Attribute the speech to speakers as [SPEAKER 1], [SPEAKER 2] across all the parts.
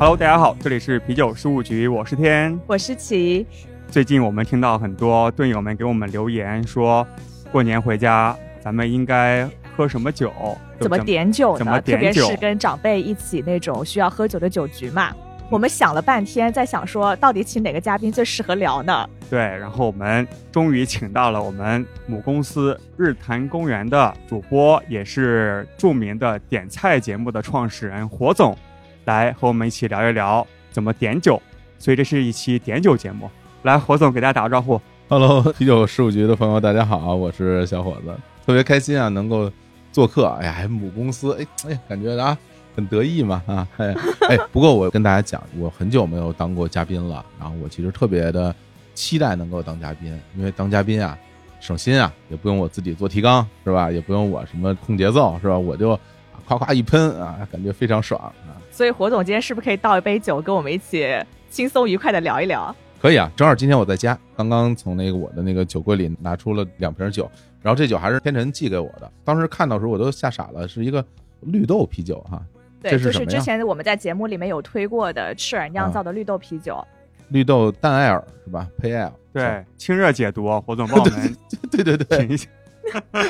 [SPEAKER 1] Hello，大家好，这里是啤酒事务局，我是天。
[SPEAKER 2] 我是琪。
[SPEAKER 1] 最近我们听到很多队友们给我们留言说，过年回家咱们应该喝什么酒？
[SPEAKER 2] 怎么点酒
[SPEAKER 1] 怎么
[SPEAKER 2] 呢？特别是跟长辈一起那种需要喝酒的酒局嘛。我们想了半天，在想说到底请哪个嘉宾最适合聊呢？
[SPEAKER 1] 对，然后我们终于请到了我们母公司日坛公园的主播，也是著名的点菜节目的创始人火总，来和我们一起聊一聊怎么点酒。所以这是一期点酒节目。来，火总给大家打个招呼。
[SPEAKER 3] Hello，啤酒事务局的朋友，大家好，我是小伙子，特别开心啊，能够做客。哎呀，母公司，哎哎，感觉啊很得意嘛啊，哎哎。不过我跟大家讲，我很久没有当过嘉宾了，然后我其实特别的期待能够当嘉宾，因为当嘉宾啊省心啊，也不用我自己做提纲是吧？也不用我什么控节奏是吧？我就夸夸一喷啊，感觉非常爽啊。
[SPEAKER 2] 所以火总今天是不是可以倒一杯酒，跟我们一起轻松愉快的聊一聊？
[SPEAKER 3] 可以啊，正好今天我在家，刚刚从那个我的那个酒柜里拿出了两瓶酒，然后这酒还是天辰寄给我的，当时看到时候我都吓傻了，是一个绿豆啤酒哈，
[SPEAKER 2] 对，就是之
[SPEAKER 3] 这是什么呀
[SPEAKER 2] 前我们在节目里面有推过的赤耳酿造的绿豆啤酒。
[SPEAKER 3] 绿豆淡艾尔是吧？配艾尔，
[SPEAKER 1] 对，清热解毒，火总帮我们
[SPEAKER 3] 对 对对，
[SPEAKER 1] 品一下。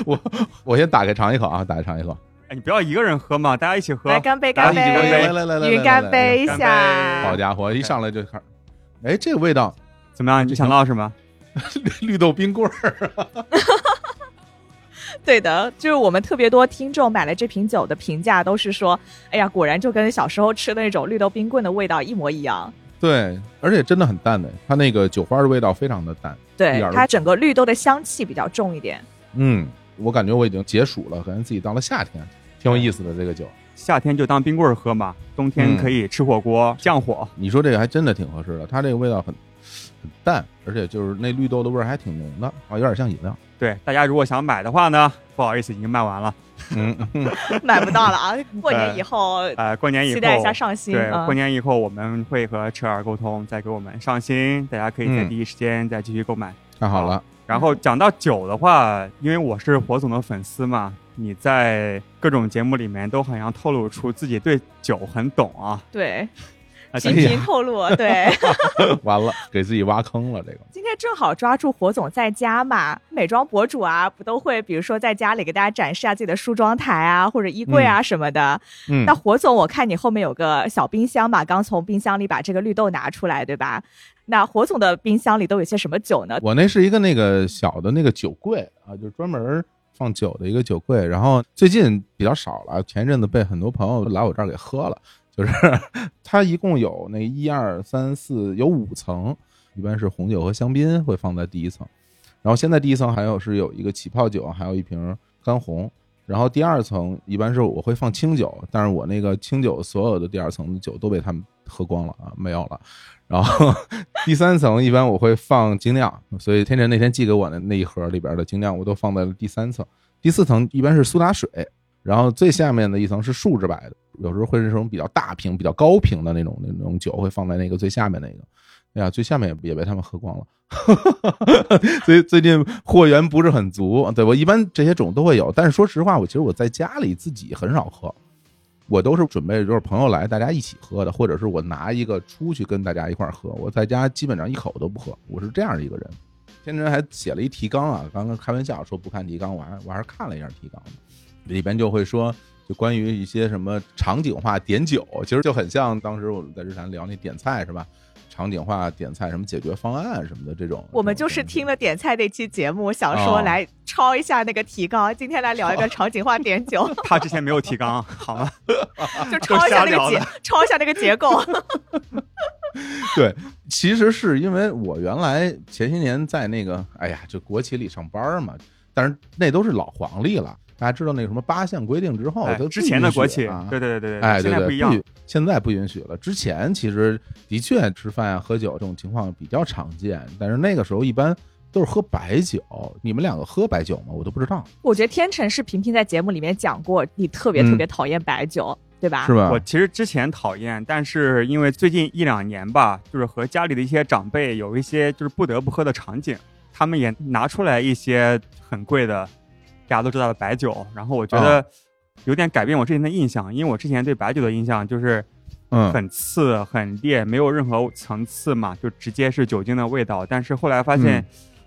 [SPEAKER 3] 我 我先打开尝一口啊，打开尝一口，
[SPEAKER 1] 哎，你不要一个人喝嘛，大家一起喝。
[SPEAKER 2] 来干杯，干杯！
[SPEAKER 3] 来来来来，
[SPEAKER 2] 云干杯一下。
[SPEAKER 3] 好家伙，一上来就开始，哎，这个味道，
[SPEAKER 1] 怎么样？你想到什么？
[SPEAKER 3] 绿豆冰棍儿，
[SPEAKER 2] 对的，就是我们特别多听众买了这瓶酒的评价都是说，哎呀，果然就跟小时候吃的那种绿豆冰棍的味道一模一样。
[SPEAKER 3] 对，而且真的很淡的，它那个酒花的味道非常的淡，
[SPEAKER 2] 对它整个绿豆的香气比较重一点。
[SPEAKER 3] 嗯，我感觉我已经解暑了，感觉自己到了夏天，挺有意思的这个酒。
[SPEAKER 1] 夏天就当冰棍儿喝嘛，冬天
[SPEAKER 3] 嗯
[SPEAKER 1] 可以吃火锅降火。
[SPEAKER 3] 你说这个还真的挺合适的，它这个味道很很淡，而且就是那绿豆的味儿还挺浓的啊，有点像饮料。
[SPEAKER 1] 对，大家如果想买的话呢，不好意思，已经卖完了。
[SPEAKER 3] 嗯，
[SPEAKER 2] 买不到了啊！过年以后
[SPEAKER 1] 呃，过年以后
[SPEAKER 2] 期待一下上新。
[SPEAKER 1] 对，
[SPEAKER 2] 嗯
[SPEAKER 1] 过年以后我们会和车儿沟通，再给我们上新，大家可以在
[SPEAKER 3] 嗯
[SPEAKER 1] 第一时间再继续购买。
[SPEAKER 3] 太好了，
[SPEAKER 1] 然后讲到酒的话，因为我是火总的粉丝嘛，你在各种节目里面都好像透露出自己对酒很懂啊。
[SPEAKER 2] 对，频频透露。对，
[SPEAKER 3] 完了，给自己挖坑了。这个
[SPEAKER 2] 今天正好抓住火总在家嘛，美妆博主啊，不都会比如说在家里给大家展示下自己的梳妆台啊，或者衣柜啊什么的。
[SPEAKER 3] 嗯
[SPEAKER 2] 那，火总，我看你后面有个小冰箱嘛，刚从冰箱里把这个绿豆拿出来，对吧？那火总的冰箱里都有些什么酒呢？
[SPEAKER 3] 我那是一个那个小的那个酒柜啊，就是专门放酒的一个酒柜。然后最近比较少了，前一阵子被很多朋友来我这儿给喝了。就是 它一共有那一二三四有五层，一般是红酒和香槟会放在第一层，然后现在第一层还有是有一个起泡酒，还有一瓶干红。然后第二层一般是我会放清酒，但是我那个清酒所有的第二层的酒都被他们喝光了啊，没有了。然后第三层一般我会放精酿，所以天辰那天寄给我的那一盒里边的精酿我都放在了第三层。第四层一般是苏打水，然后最下面的一层是树脂白的，有时候会是这种比较大瓶、比较高瓶的那种那种酒会放在那个最下面那个。哎呀，最下面也也被他们喝光了，所以最近货源不是很足。对我一般这些种都会有，但是说实话，我其实我在家里自己很少喝，我都是准备就是朋友来大家一起喝的，或者是我拿一个出去跟大家一块儿喝。我在家基本上一口都不喝，我是这样的一个人。天真还写了一提纲啊，刚刚开玩笑说不看提纲，我还我还是看了一下提纲，里边就会说。就关于一些什么场景化点酒，其实就很像当时我们在日坛聊那点菜是吧？场景化点菜什么解决方案什么的这种。
[SPEAKER 2] 我们就是听了点菜那期节目，想说
[SPEAKER 3] 哦
[SPEAKER 2] 来抄一下那个提纲，今天来聊一个场景化点酒，
[SPEAKER 1] 他之前没有提纲，好吗？
[SPEAKER 2] 就 抄一下那个结抄一下那个结构。
[SPEAKER 3] 对，其实是因为我原来前些年在那个哎呀，就国企里上班嘛，但是那都是老黄历了。大家知道那个什么八项规定之后，
[SPEAKER 1] 哎之前的国企对对对对，
[SPEAKER 3] 哎，对对，
[SPEAKER 1] 现在不一样
[SPEAKER 3] 允。现在不允许了。之前其实的确吃饭啊、喝酒这种情况比较常见，但是那个时候一般都是喝白酒。你们两个喝白酒吗？我都不知道，
[SPEAKER 2] 我觉得天成是频频在节目里面讲过，你特别特别讨厌白酒，对吧？
[SPEAKER 3] 是吧？
[SPEAKER 1] 我其实之前讨厌，但是因为最近一两年吧，就是和家里的一些长辈有一些就是不得不喝的场景，他们也拿出来一些很贵的，大家都知道的白酒，然后我觉得有点改变我之前的印象，因为我之前对白酒的印象就是
[SPEAKER 3] 嗯。
[SPEAKER 1] 很刺、很烈，没有任何层次嘛，就直接是酒精的味道。但是后来发现
[SPEAKER 3] 嗯，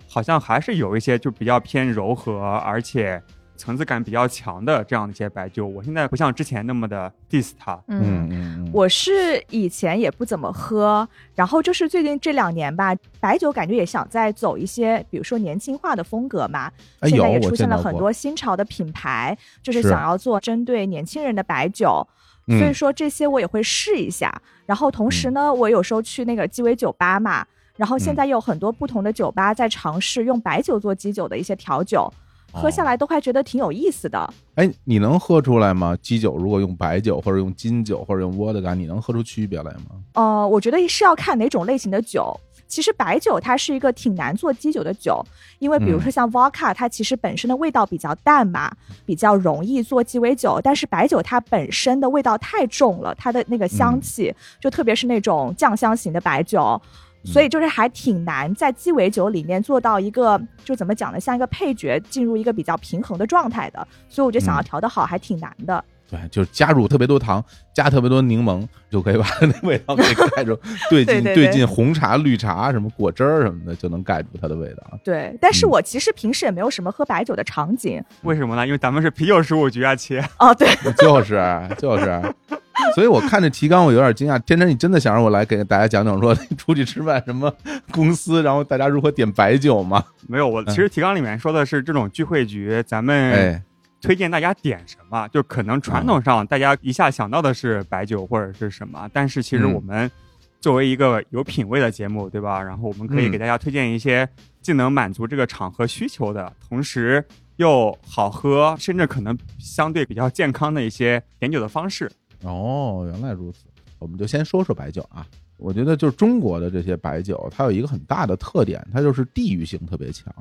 [SPEAKER 1] 好像还是有一些就比较偏柔和，而且层次感比较强的这样的一些白酒。我现在不像之前那么的 diss 它。
[SPEAKER 3] 嗯嗯嗯，
[SPEAKER 2] 我是以前也不怎么喝，然后就是最近这两年吧，白酒感觉也想再走一些，比如说年轻化的风格嘛。
[SPEAKER 3] 哎有我
[SPEAKER 2] 现在也出现了很多新潮的品牌，就是
[SPEAKER 3] 是
[SPEAKER 2] 想要做针对年轻人的白酒。
[SPEAKER 3] 嗯
[SPEAKER 2] 所以说这些我也会试一下。然后同时呢，我有时候去那个鸡尾酒吧嘛，然后
[SPEAKER 3] 嗯
[SPEAKER 2] 现在有很多不同的酒吧在尝试用白酒做基酒的一些调酒，喝下
[SPEAKER 3] 哦
[SPEAKER 2] 来都还觉得挺有意思的。
[SPEAKER 3] 哎，你能喝出来吗？基酒如果用白酒或者用金酒或者用沃德干，你能喝出区别来吗？
[SPEAKER 2] 呃，我觉得是要看哪种类型的酒。其实白酒它是一个挺难做基酒的酒，因为比如说像 vodka，它其实本身的味道比较淡嘛，比较容易做鸡尾酒。但是白酒它本身的味道太重了，它的那个香气，就特别是那种酱香型的白酒，所以就是还挺难在鸡尾酒里面做到一个就怎么讲呢，像一个配角进入一个比较平衡的状态的。所以我觉得想要
[SPEAKER 3] 嗯
[SPEAKER 2] 调的好还挺难的。
[SPEAKER 3] 对，就是加入特别多糖，加特别多柠檬，就可以把那味道给 盖住。对进
[SPEAKER 2] 对对对
[SPEAKER 3] 进红茶、绿茶、什么果汁儿什么的，就能盖住它的味道。
[SPEAKER 2] 对，但是
[SPEAKER 3] 嗯
[SPEAKER 2] 我其实平时也没有什么喝白酒的场景。
[SPEAKER 1] 为什么呢？因为咱们是啤酒十五局啊，切。
[SPEAKER 2] 哦，对，
[SPEAKER 3] 就是就是，所以我看这提纲我有点惊讶。天真，你真的想让我来给大家讲讲说出去吃饭什么公司，然后大家如何点白酒吗？
[SPEAKER 1] 没有，我其实提纲里面说的是这种聚会局，咱们
[SPEAKER 3] 哎，
[SPEAKER 1] 推荐大家点什么，就可能传统上大家一下想到的是白酒或者是什么，但是其实
[SPEAKER 3] 嗯
[SPEAKER 1] 我们作为一个有品位的节目，对吧？然后我们可以
[SPEAKER 3] 嗯
[SPEAKER 1] 给大家推荐一些既能满足这个场合需求的，同时又好喝，甚至可能相对比较健康的一些点酒的方式。
[SPEAKER 3] 哦，原来如此。我们就先说说白酒啊。我觉得就是中国的这些白酒，它有一个很大的特点，它就是地域性特别强。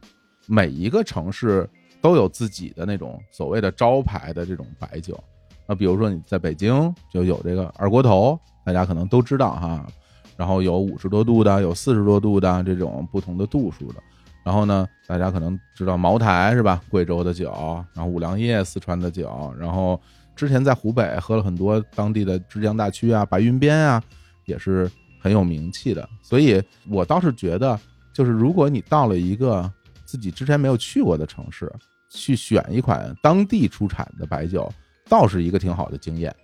[SPEAKER 3] 每一个城市都有自己的那种所谓的招牌的这种白酒。那比如说你在北京就有这个二锅头，大家可能都知道哈。然后有五十多度的，有四十多度的这种不同的度数的。然后呢，大家可能知道茅台是吧？贵州的酒，然后五粮液四川的酒，然后之前在湖北喝了很多当地的枝江大曲啊、白云边啊，也是很有名气的。所以我倒是觉得，就是如果你到了一个自己之前没有去过的城市，去选一款当地出产的白酒，倒是一个挺好的经验。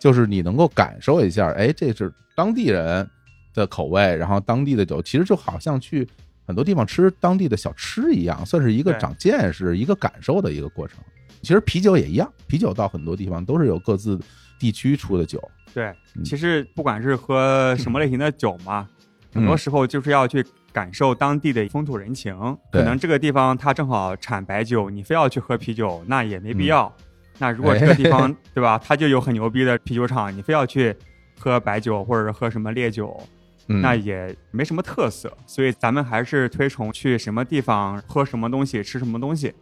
[SPEAKER 3] 就是你能够感受一下，哎，这是当地人的口味，然后当地的酒，其实就好像去很多地方吃当地的小吃一样，算是一个长见识、一个感受的一个过程。其实啤酒也一样，啤酒到很多地方都是有各自地区出的酒。
[SPEAKER 1] 对，
[SPEAKER 3] 嗯
[SPEAKER 1] 其实不管是喝什么类型的酒嘛，很多
[SPEAKER 3] 嗯
[SPEAKER 1] 时候就是要去感受当地的风土人情。
[SPEAKER 3] 对
[SPEAKER 1] 可能这个地方它正好产白酒，你非要去喝啤酒，那也没必要。
[SPEAKER 3] 嗯
[SPEAKER 1] 那如果这个地方 对吧，它就有很牛逼的啤酒厂，你非要去喝白酒或者是喝什么烈酒，
[SPEAKER 3] 嗯，
[SPEAKER 1] 那也没什么特色。所以咱们还是推崇去什么地方喝什么东西，吃什么东西，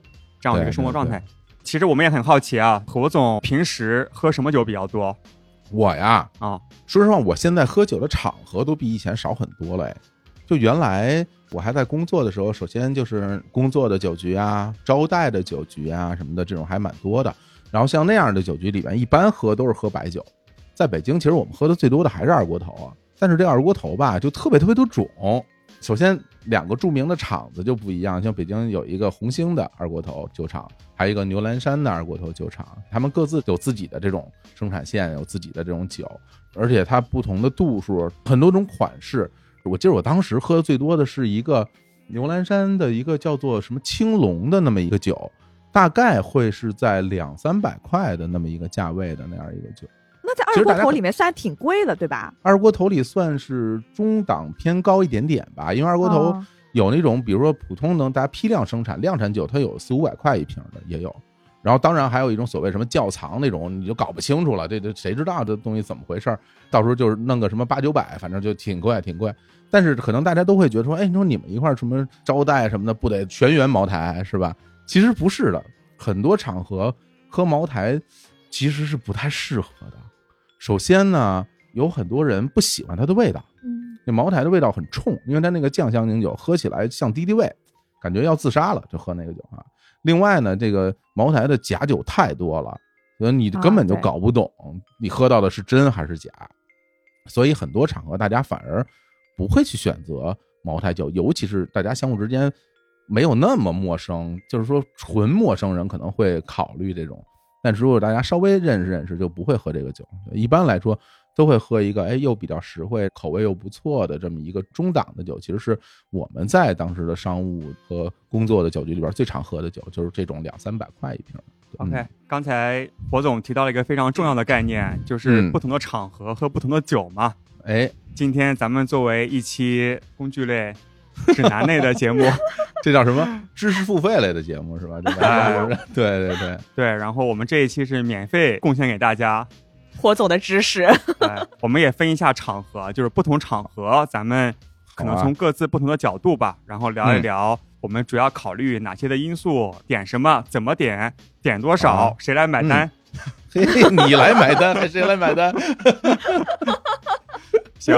[SPEAKER 1] 这样的
[SPEAKER 3] 一
[SPEAKER 1] 个生活
[SPEAKER 3] 对
[SPEAKER 1] 状态。其实我们也很好奇啊，何总平时喝什么酒比较多
[SPEAKER 3] 我呀，
[SPEAKER 1] 啊？
[SPEAKER 3] 说实话，我现在喝酒的场合都比以前少很多了。哎，就原来我还在工作的时候，首先就是工作的酒局啊、招待的酒局啊什么的，这种还蛮多的。然后像那样的酒局里边，一般喝都是喝白酒。在北京，其实我们喝的最多的还是二锅头啊。但是这二锅头吧，就特别特别多种。首先，两个著名的厂子就不一样，像北京有一个红星的二锅头酒厂，还有一个牛栏山的二锅头酒厂，他们各自有自己的这种生产线，有自己的这种酒，而且它不同的度数，很多种款式。我记得我当时喝的最多的是一个牛栏山的一个叫做什么青龙的那么一个酒，大概会是在两三百块的那么一个价位的那样一个酒。
[SPEAKER 2] 那在二锅头里面算挺贵的，对吧？
[SPEAKER 3] 二锅头里算是中档偏高一点点吧，因为二锅头
[SPEAKER 2] 哦
[SPEAKER 3] 有那种，比如说普通能大家批量生产量产酒，它有四五百块一瓶的也有。然后当然还有一种所谓什么窖藏那种，你就搞不清楚了，这这谁知道这东西怎么回事儿？到时候就是弄个什么八九百，反正就挺贵挺贵。但是可能大家都会觉得说，哎，你说你们一块儿什么招待什么的，不得全员茅台是吧？其实不是的，很多场合喝茅台其实是不太适合的。首先呢，有很多人不喜欢它的味道，
[SPEAKER 2] 嗯，
[SPEAKER 3] 那茅台的味道很冲，因为它那个酱香型酒喝起来像敌敌畏，感觉要自杀了，就喝那个酒啊。另外呢，这个茅台的假酒太多了，所以你根本就搞不懂你喝到的是真还是假。所以很多场合大家反而不会去选择茅台酒，尤其是大家相互之间没有那么陌生，就是说纯陌生人可能会考虑这种，但如果大家稍微认识认识，就不会喝这个酒。一般来说。都会喝一个，哎，又比较实惠，口味又不错的这么一个中档的酒，其实是我们在当时的商务和工作的酒局里边最常喝的酒，就是这种两三百块一瓶。
[SPEAKER 1] OK，刚才火总提到了一个非常重要的概念，就是不同的场合喝不同的酒嘛。
[SPEAKER 3] 哎，
[SPEAKER 1] 今天咱们作为一期工具类指南类的节目，
[SPEAKER 3] 这叫什么？知识付费类的节目是吧？对对对
[SPEAKER 1] 对，然后我们这一期是免费贡献给大家。
[SPEAKER 2] 火总的知识，
[SPEAKER 1] 我们也分一下场合，就是不同场合，咱们可能从各自不同的角度吧，然后聊一聊我们主要考虑哪些的因素，点什么，怎么点，点多少，谁来买单？
[SPEAKER 3] 嘿，你来买单还是谁来买单？
[SPEAKER 1] 行，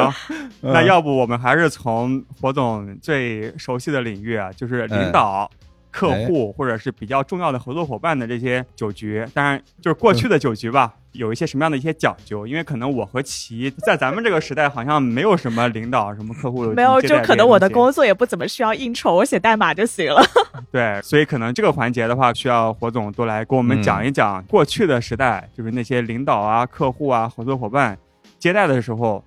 [SPEAKER 1] 那要不我们还是从火总最熟悉的领域啊，就是领导。客户或者是比较重要的合作伙伴的这些酒局，当然就是过去的酒局吧，有一些什么样的一些讲究？因为可能我和齐在咱们这个时代好像没有什么领导、什么客户，
[SPEAKER 2] 没有，就可能我的工作也不怎么需要应酬，我写代码就行了。
[SPEAKER 1] 对，所以可能这个环节的话，需要火总多来给我们讲一讲过去的时代，就是那些领导啊、客户啊、合作伙伴接待的时候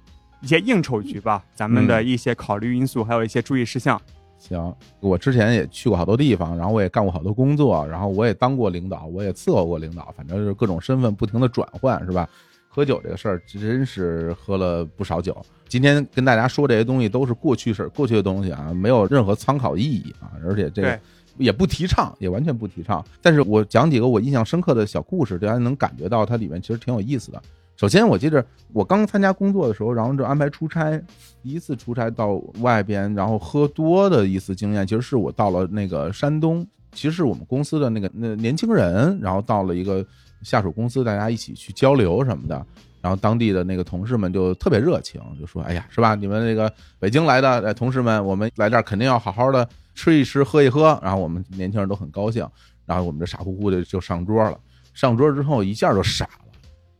[SPEAKER 1] 一些应酬局吧，咱们的一些考虑因素，还有一些注意事项。
[SPEAKER 3] 行，我之前也去过好多地方，然后我也干过好多工作，然后我也当过领导，我也伺候过领导，反正就是各种身份不停的转换，是吧？喝酒这个事儿真是喝了不少酒。今天跟大家说这些东西都是过去式，过去的东西啊，没有任何参考意义啊，而且这个也不提倡，也完全不提倡。但是我讲几个我印象深刻的小故事，大家能感觉到它里面其实挺有意思的。首先，我记着我刚参加工作的时候，然后就安排出差，第一次出差到外边，然后喝多的一次经验，其实是我到了那个山东，其实是我们公司的那个那年轻人，然后到了一个下属公司，大家一起去交流什么的，然后当地的那个同事们就特别热情，就说：“哎呀，是吧？你们那个北京来的同事们，我们来这儿肯定要好好的吃一吃，喝一喝。”然后我们年轻人都很高兴，然后我们这傻乎乎的就上桌了。上桌之后一下就傻了。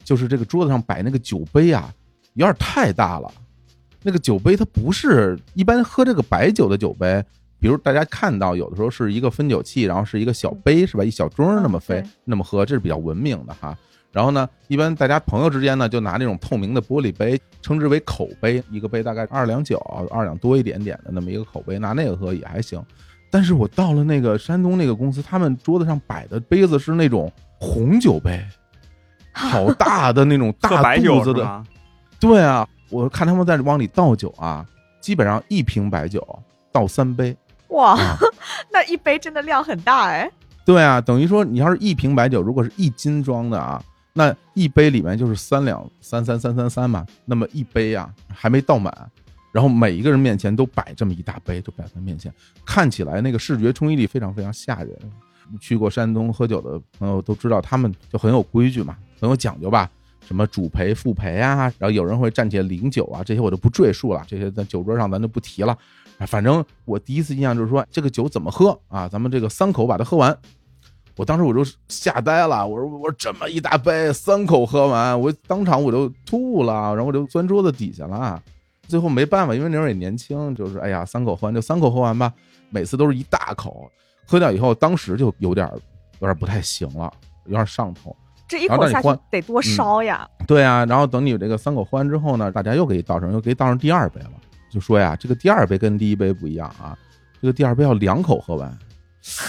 [SPEAKER 3] 就是这个桌子上摆那个酒杯啊，有点太大了。那个酒杯它不是一般喝这个白酒的酒杯，比如大家看到有的时候是一个分酒器，然后是一个小杯是吧？一小盅那么飞那么喝，这是比较文明的哈。然后呢，一般大家朋友之间呢就拿那种透明的玻璃杯，称之为口杯，一个杯大概二两酒，二两多一点点的那么一个口杯，拿那个喝也还行。但是我到了那个山东那个公司，他们桌子上摆的杯子是那种红酒杯。好大的那种大肚子的，对啊，我看他们在往里倒酒啊，基本上一瓶白酒倒三杯，
[SPEAKER 2] 哇，那一杯真的量很大哎。
[SPEAKER 3] 对啊，等于说你要是一瓶白酒，如果是一斤装的啊，那一杯里面就是三两三三三三三嘛，那么一杯啊还没倒满，然后每一个人面前都摆这么一大杯，就摆在面前，看起来那个视觉冲击力非常非常吓人。去过山东喝酒的朋友都知道，他们就很有规矩嘛。很有讲究吧？什么主陪、副陪啊，然后有人会站起来领酒啊，这些我就不赘述了。这些在酒桌上咱就不提了。反正我第一次印象就是说，这个酒怎么喝啊？咱们这个三口把它喝完。我当时我就吓呆了，我说我说这么一大杯，三口喝完，我当场我就吐了，然后我就钻桌子底下了。最后没办法，因为那时候也年轻，就是哎呀，三口喝完就三口喝完吧。每次都是一大口，喝掉以后，当时就有点有点不太行了，有点上头。
[SPEAKER 2] 这一口下去得多烧呀！
[SPEAKER 3] 对啊，然后等你这个三口喝完之后呢，大家又给你倒上，又给你倒上第二杯了。就说呀，这个第二杯跟第一杯不一样啊，这个第二杯要两口喝完。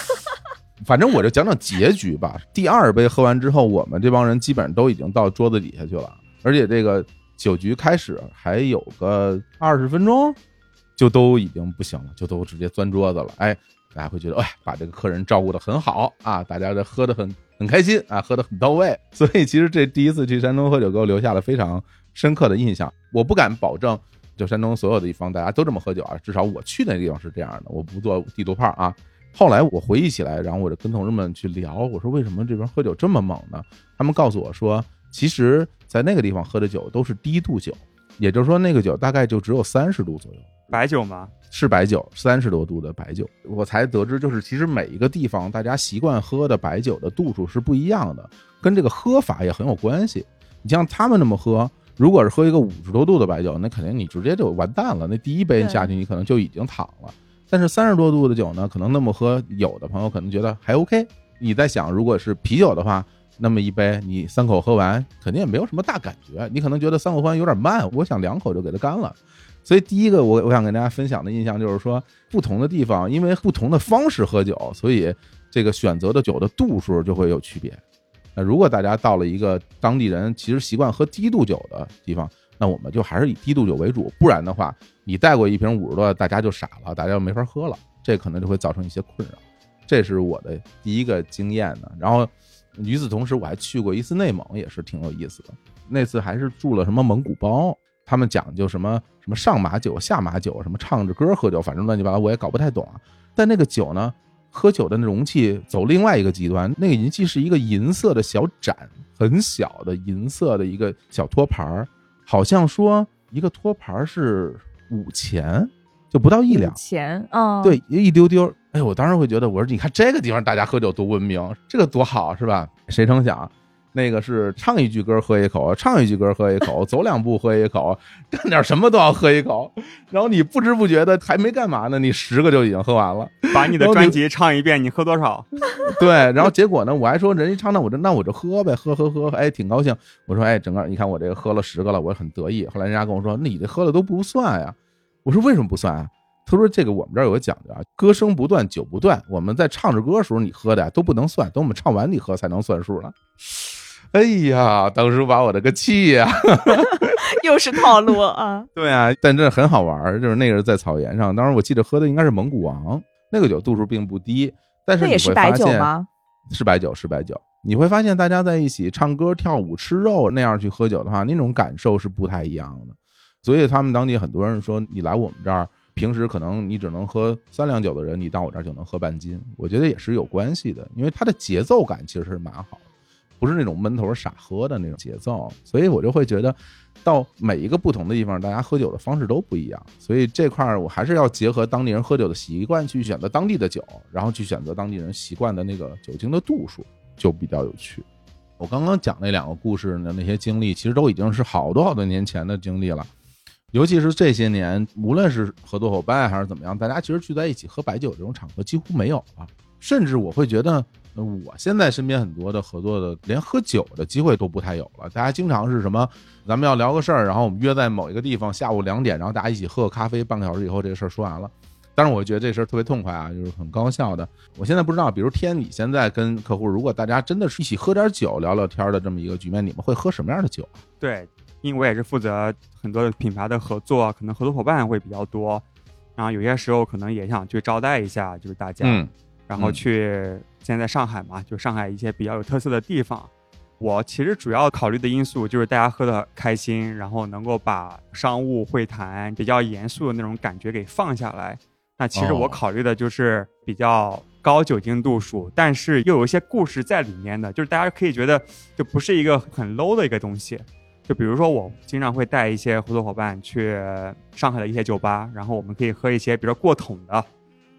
[SPEAKER 3] 反正我就讲讲结局吧。第二杯喝完之后，我们这帮人基本上都已经到桌子底下去了，而且这个酒局开始还有个二十分钟，就都已经不行了，就都直接钻桌子了。哎，大家会觉得，哎，把这个客人照顾的很好啊，大家这喝的很。很开心啊，喝的很到位，所以其实这第一次去山东喝酒，给我留下了非常深刻的印象。我不敢保证，就山东所有的地方大家都这么喝酒啊，至少我去那地方是这样的。我不做地图炮啊。后来我回忆起来，然后我就跟同事们去聊，我说为什么这边喝酒这么猛呢？他们告诉我说，其实在那个地方喝的酒都是低度酒，也就是说那个酒大概就只有三十度左右。
[SPEAKER 1] 白酒吗？
[SPEAKER 3] 是白酒，三十多度的白酒。我才得知，就是其实每一个地方大家习惯喝的白酒的度数是不一样的，跟这个喝法也很有关系。你像他们那么喝，如果是喝一个五十多度的白酒，那肯定你直接就完蛋了。那第一杯下去，你可能就已经躺了。但是三十多度的酒呢，可能那么喝，有的朋友可能觉得还 OK。你在想，如果是啤酒的话，那么一杯你三口喝完，肯定也没有什么大感觉。你可能觉得三口喝完有点慢，我想两口就给它干了。所以第一个我我想跟大家分享的印象就是说，不同的地方因为不同的方式喝酒，所以这个选择的酒的度数就会有区别。那如果大家到了一个当地人其实习惯喝低度酒的地方，那我们就还是以低度酒为主，不然的话，你带过一瓶五十多，大家就傻了，大家就没法喝了，这可能就会造成一些困扰。这是我的第一个经验呢。然后与此同时，我还去过一次内蒙，也是挺有意思的。那次还是住了什么蒙古包，他们讲究什么什么上马酒、下马酒，什么唱着歌喝酒，反正乱七八糟，我也搞不太懂啊。但那个酒呢，喝酒的那容器走另外一个极端，那个银器是一个银色的小盏，很小的银色的一个小托盘儿，好像说一个托盘儿是五钱，就不到一两。
[SPEAKER 2] 钱，嗯，
[SPEAKER 3] 对，一丢丢。哎，我当时会觉得，我说你看这个地方大家喝酒多文明，这个多好，是吧？谁成想，那个是唱一句歌喝一口，唱一句歌喝一口，走两步喝一口，干点什么都要喝一口。然后你不知不觉的还没干嘛呢，你十个就已经喝完了。
[SPEAKER 1] 把你的专辑唱一遍，你喝多少？
[SPEAKER 3] 对，然后结果呢，我还说人家唱，那我这那我就喝呗，喝喝喝，哎，挺高兴。我说，哎，整个你看我这个喝了十个了，我很得意。后来人家跟我说，那你这喝的都不算呀。我说为什么不算啊？他说这个我们这儿有个讲究啊，歌声不断，酒不断。我们在唱着歌的时候，你喝的呀都不能算，等我们唱完你喝才能算数了。哎呀，当时把我这个气呀！
[SPEAKER 2] 又是套路啊，
[SPEAKER 3] 对啊，但这很好玩儿，就是那个是在草原上，当时我记得喝的应该是蒙古王，那个酒度数并不低，但是你
[SPEAKER 2] 那也是白
[SPEAKER 3] 会发现
[SPEAKER 2] 酒吗？
[SPEAKER 3] 是白酒，是白酒。你会发现大家在一起唱歌、跳舞、吃肉那样去喝酒的话，那种感受是不太一样的。所以他们当地很多人说，你来我们这儿，平时可能你只能喝三两酒的人，你到我这儿就能喝半斤。我觉得也是有关系的，因为它的节奏感其实是蛮好，不是那种闷头傻喝的那种节奏。所以我就会觉得，到每一个不同的地方，大家喝酒的方式都不一样。所以这块儿我还是要结合当地人喝酒的习惯去选择当地的酒，然后去选择当地人习惯的那个酒精的度数，就比较有趣。我刚刚讲那两个故事的那些经历，其实都已经是好多好多年前的经历了。尤其是这些年，无论是合作伙伴还是怎么样，大家其实聚在一起喝白酒这种场合几乎没有了。甚至我会觉得，我现在身边很多的合作的，连喝酒的机会都不太有了。大家经常是什么，咱们要聊个事儿，然后我们约在某一个地方，下午两点，然后大家一起喝个咖啡，半个小时以后这个事儿说完了。当然，我觉得这事儿特别痛快啊，就是很高效的。我现在不知道，比如天，你现在跟客户，如果大家真的是一起喝点酒、聊聊天的这么一个局面，你们会喝什么样的酒？
[SPEAKER 1] 对，因为我也是负责很多的品牌的合作，可能合作伙伴会比较多，然后有些时候可能也想去招待一下，就是大家，
[SPEAKER 3] 嗯
[SPEAKER 1] 然后
[SPEAKER 3] 嗯
[SPEAKER 1] 去现在在上海嘛，就上海一些比较有特色的地方。我其实主要考虑的因素就是大家喝的开心，然后能够把商务会谈比较严肃的那种感觉给放下来。那其实
[SPEAKER 3] 哦
[SPEAKER 1] 我考虑的就是比较高酒精度数，但是又有一些故事在里面的，就是大家可以觉得就不是一个很 low 的一个东西。就比如说，我经常会带一些合作伙伴去上海的一些酒吧，然后我们可以喝一些，比如说过桶的，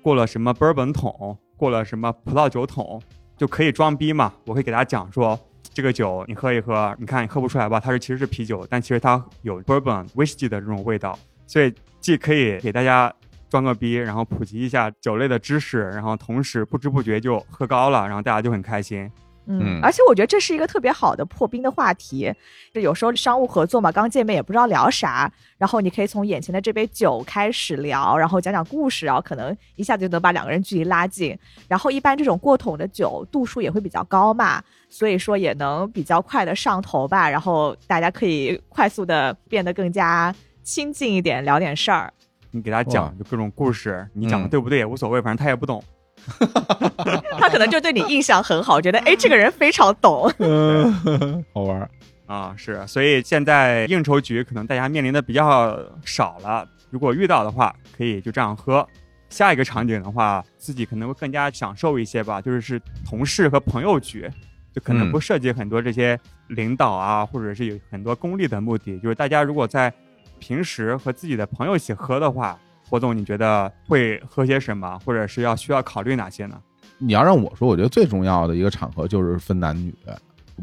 [SPEAKER 1] 过了什么 bourbon 桶，过了什么葡萄酒桶，就可以装逼嘛。我会给大家讲说，这个酒你喝一喝，你看你喝不出来吧？它是其实是啤酒，但其实它有 bourbon whisky 的这种味道，所以既可以给大家装个逼，然后普及一下酒类的知识，然后同时不知不觉就喝高了，然后大家就很开心。
[SPEAKER 3] 嗯
[SPEAKER 2] 而且我觉得这是一个特别好的破冰的话题。就有时候商务合作嘛，刚见面也不知道聊啥，然后你可以从眼前的这杯酒开始聊，然后讲讲故事，然后可能一下子就能把两个人距离拉近。然后一般这种过桶的酒度数也会比较高嘛，所以说也能比较快的上头吧。然后大家可以快速的变得更加亲近一点，聊点事儿。
[SPEAKER 1] 你给他讲就各种故事，你讲的
[SPEAKER 3] 嗯
[SPEAKER 1] 对不对也无所谓，反正他也不懂。
[SPEAKER 2] 他可能就对你印象很好，觉得哎这个人非常懂。
[SPEAKER 3] 嗯，好玩儿。
[SPEAKER 1] 啊，是，所以现在应酬局可能大家面临的比较少了，如果遇到的话，可以就这样喝。下一个场景的话，自己可能会更加享受一些吧，就是是同事和朋友局，就可能
[SPEAKER 3] 嗯
[SPEAKER 1] 不涉及很多这些领导啊，或者是有很多功利的目的。就是大家如果在平时和自己的朋友一起喝的话，霍总你觉得会喝些什么，或者是要需要考虑哪些呢？
[SPEAKER 3] 你要让我说，我觉得最重要的一个场合就是分男女。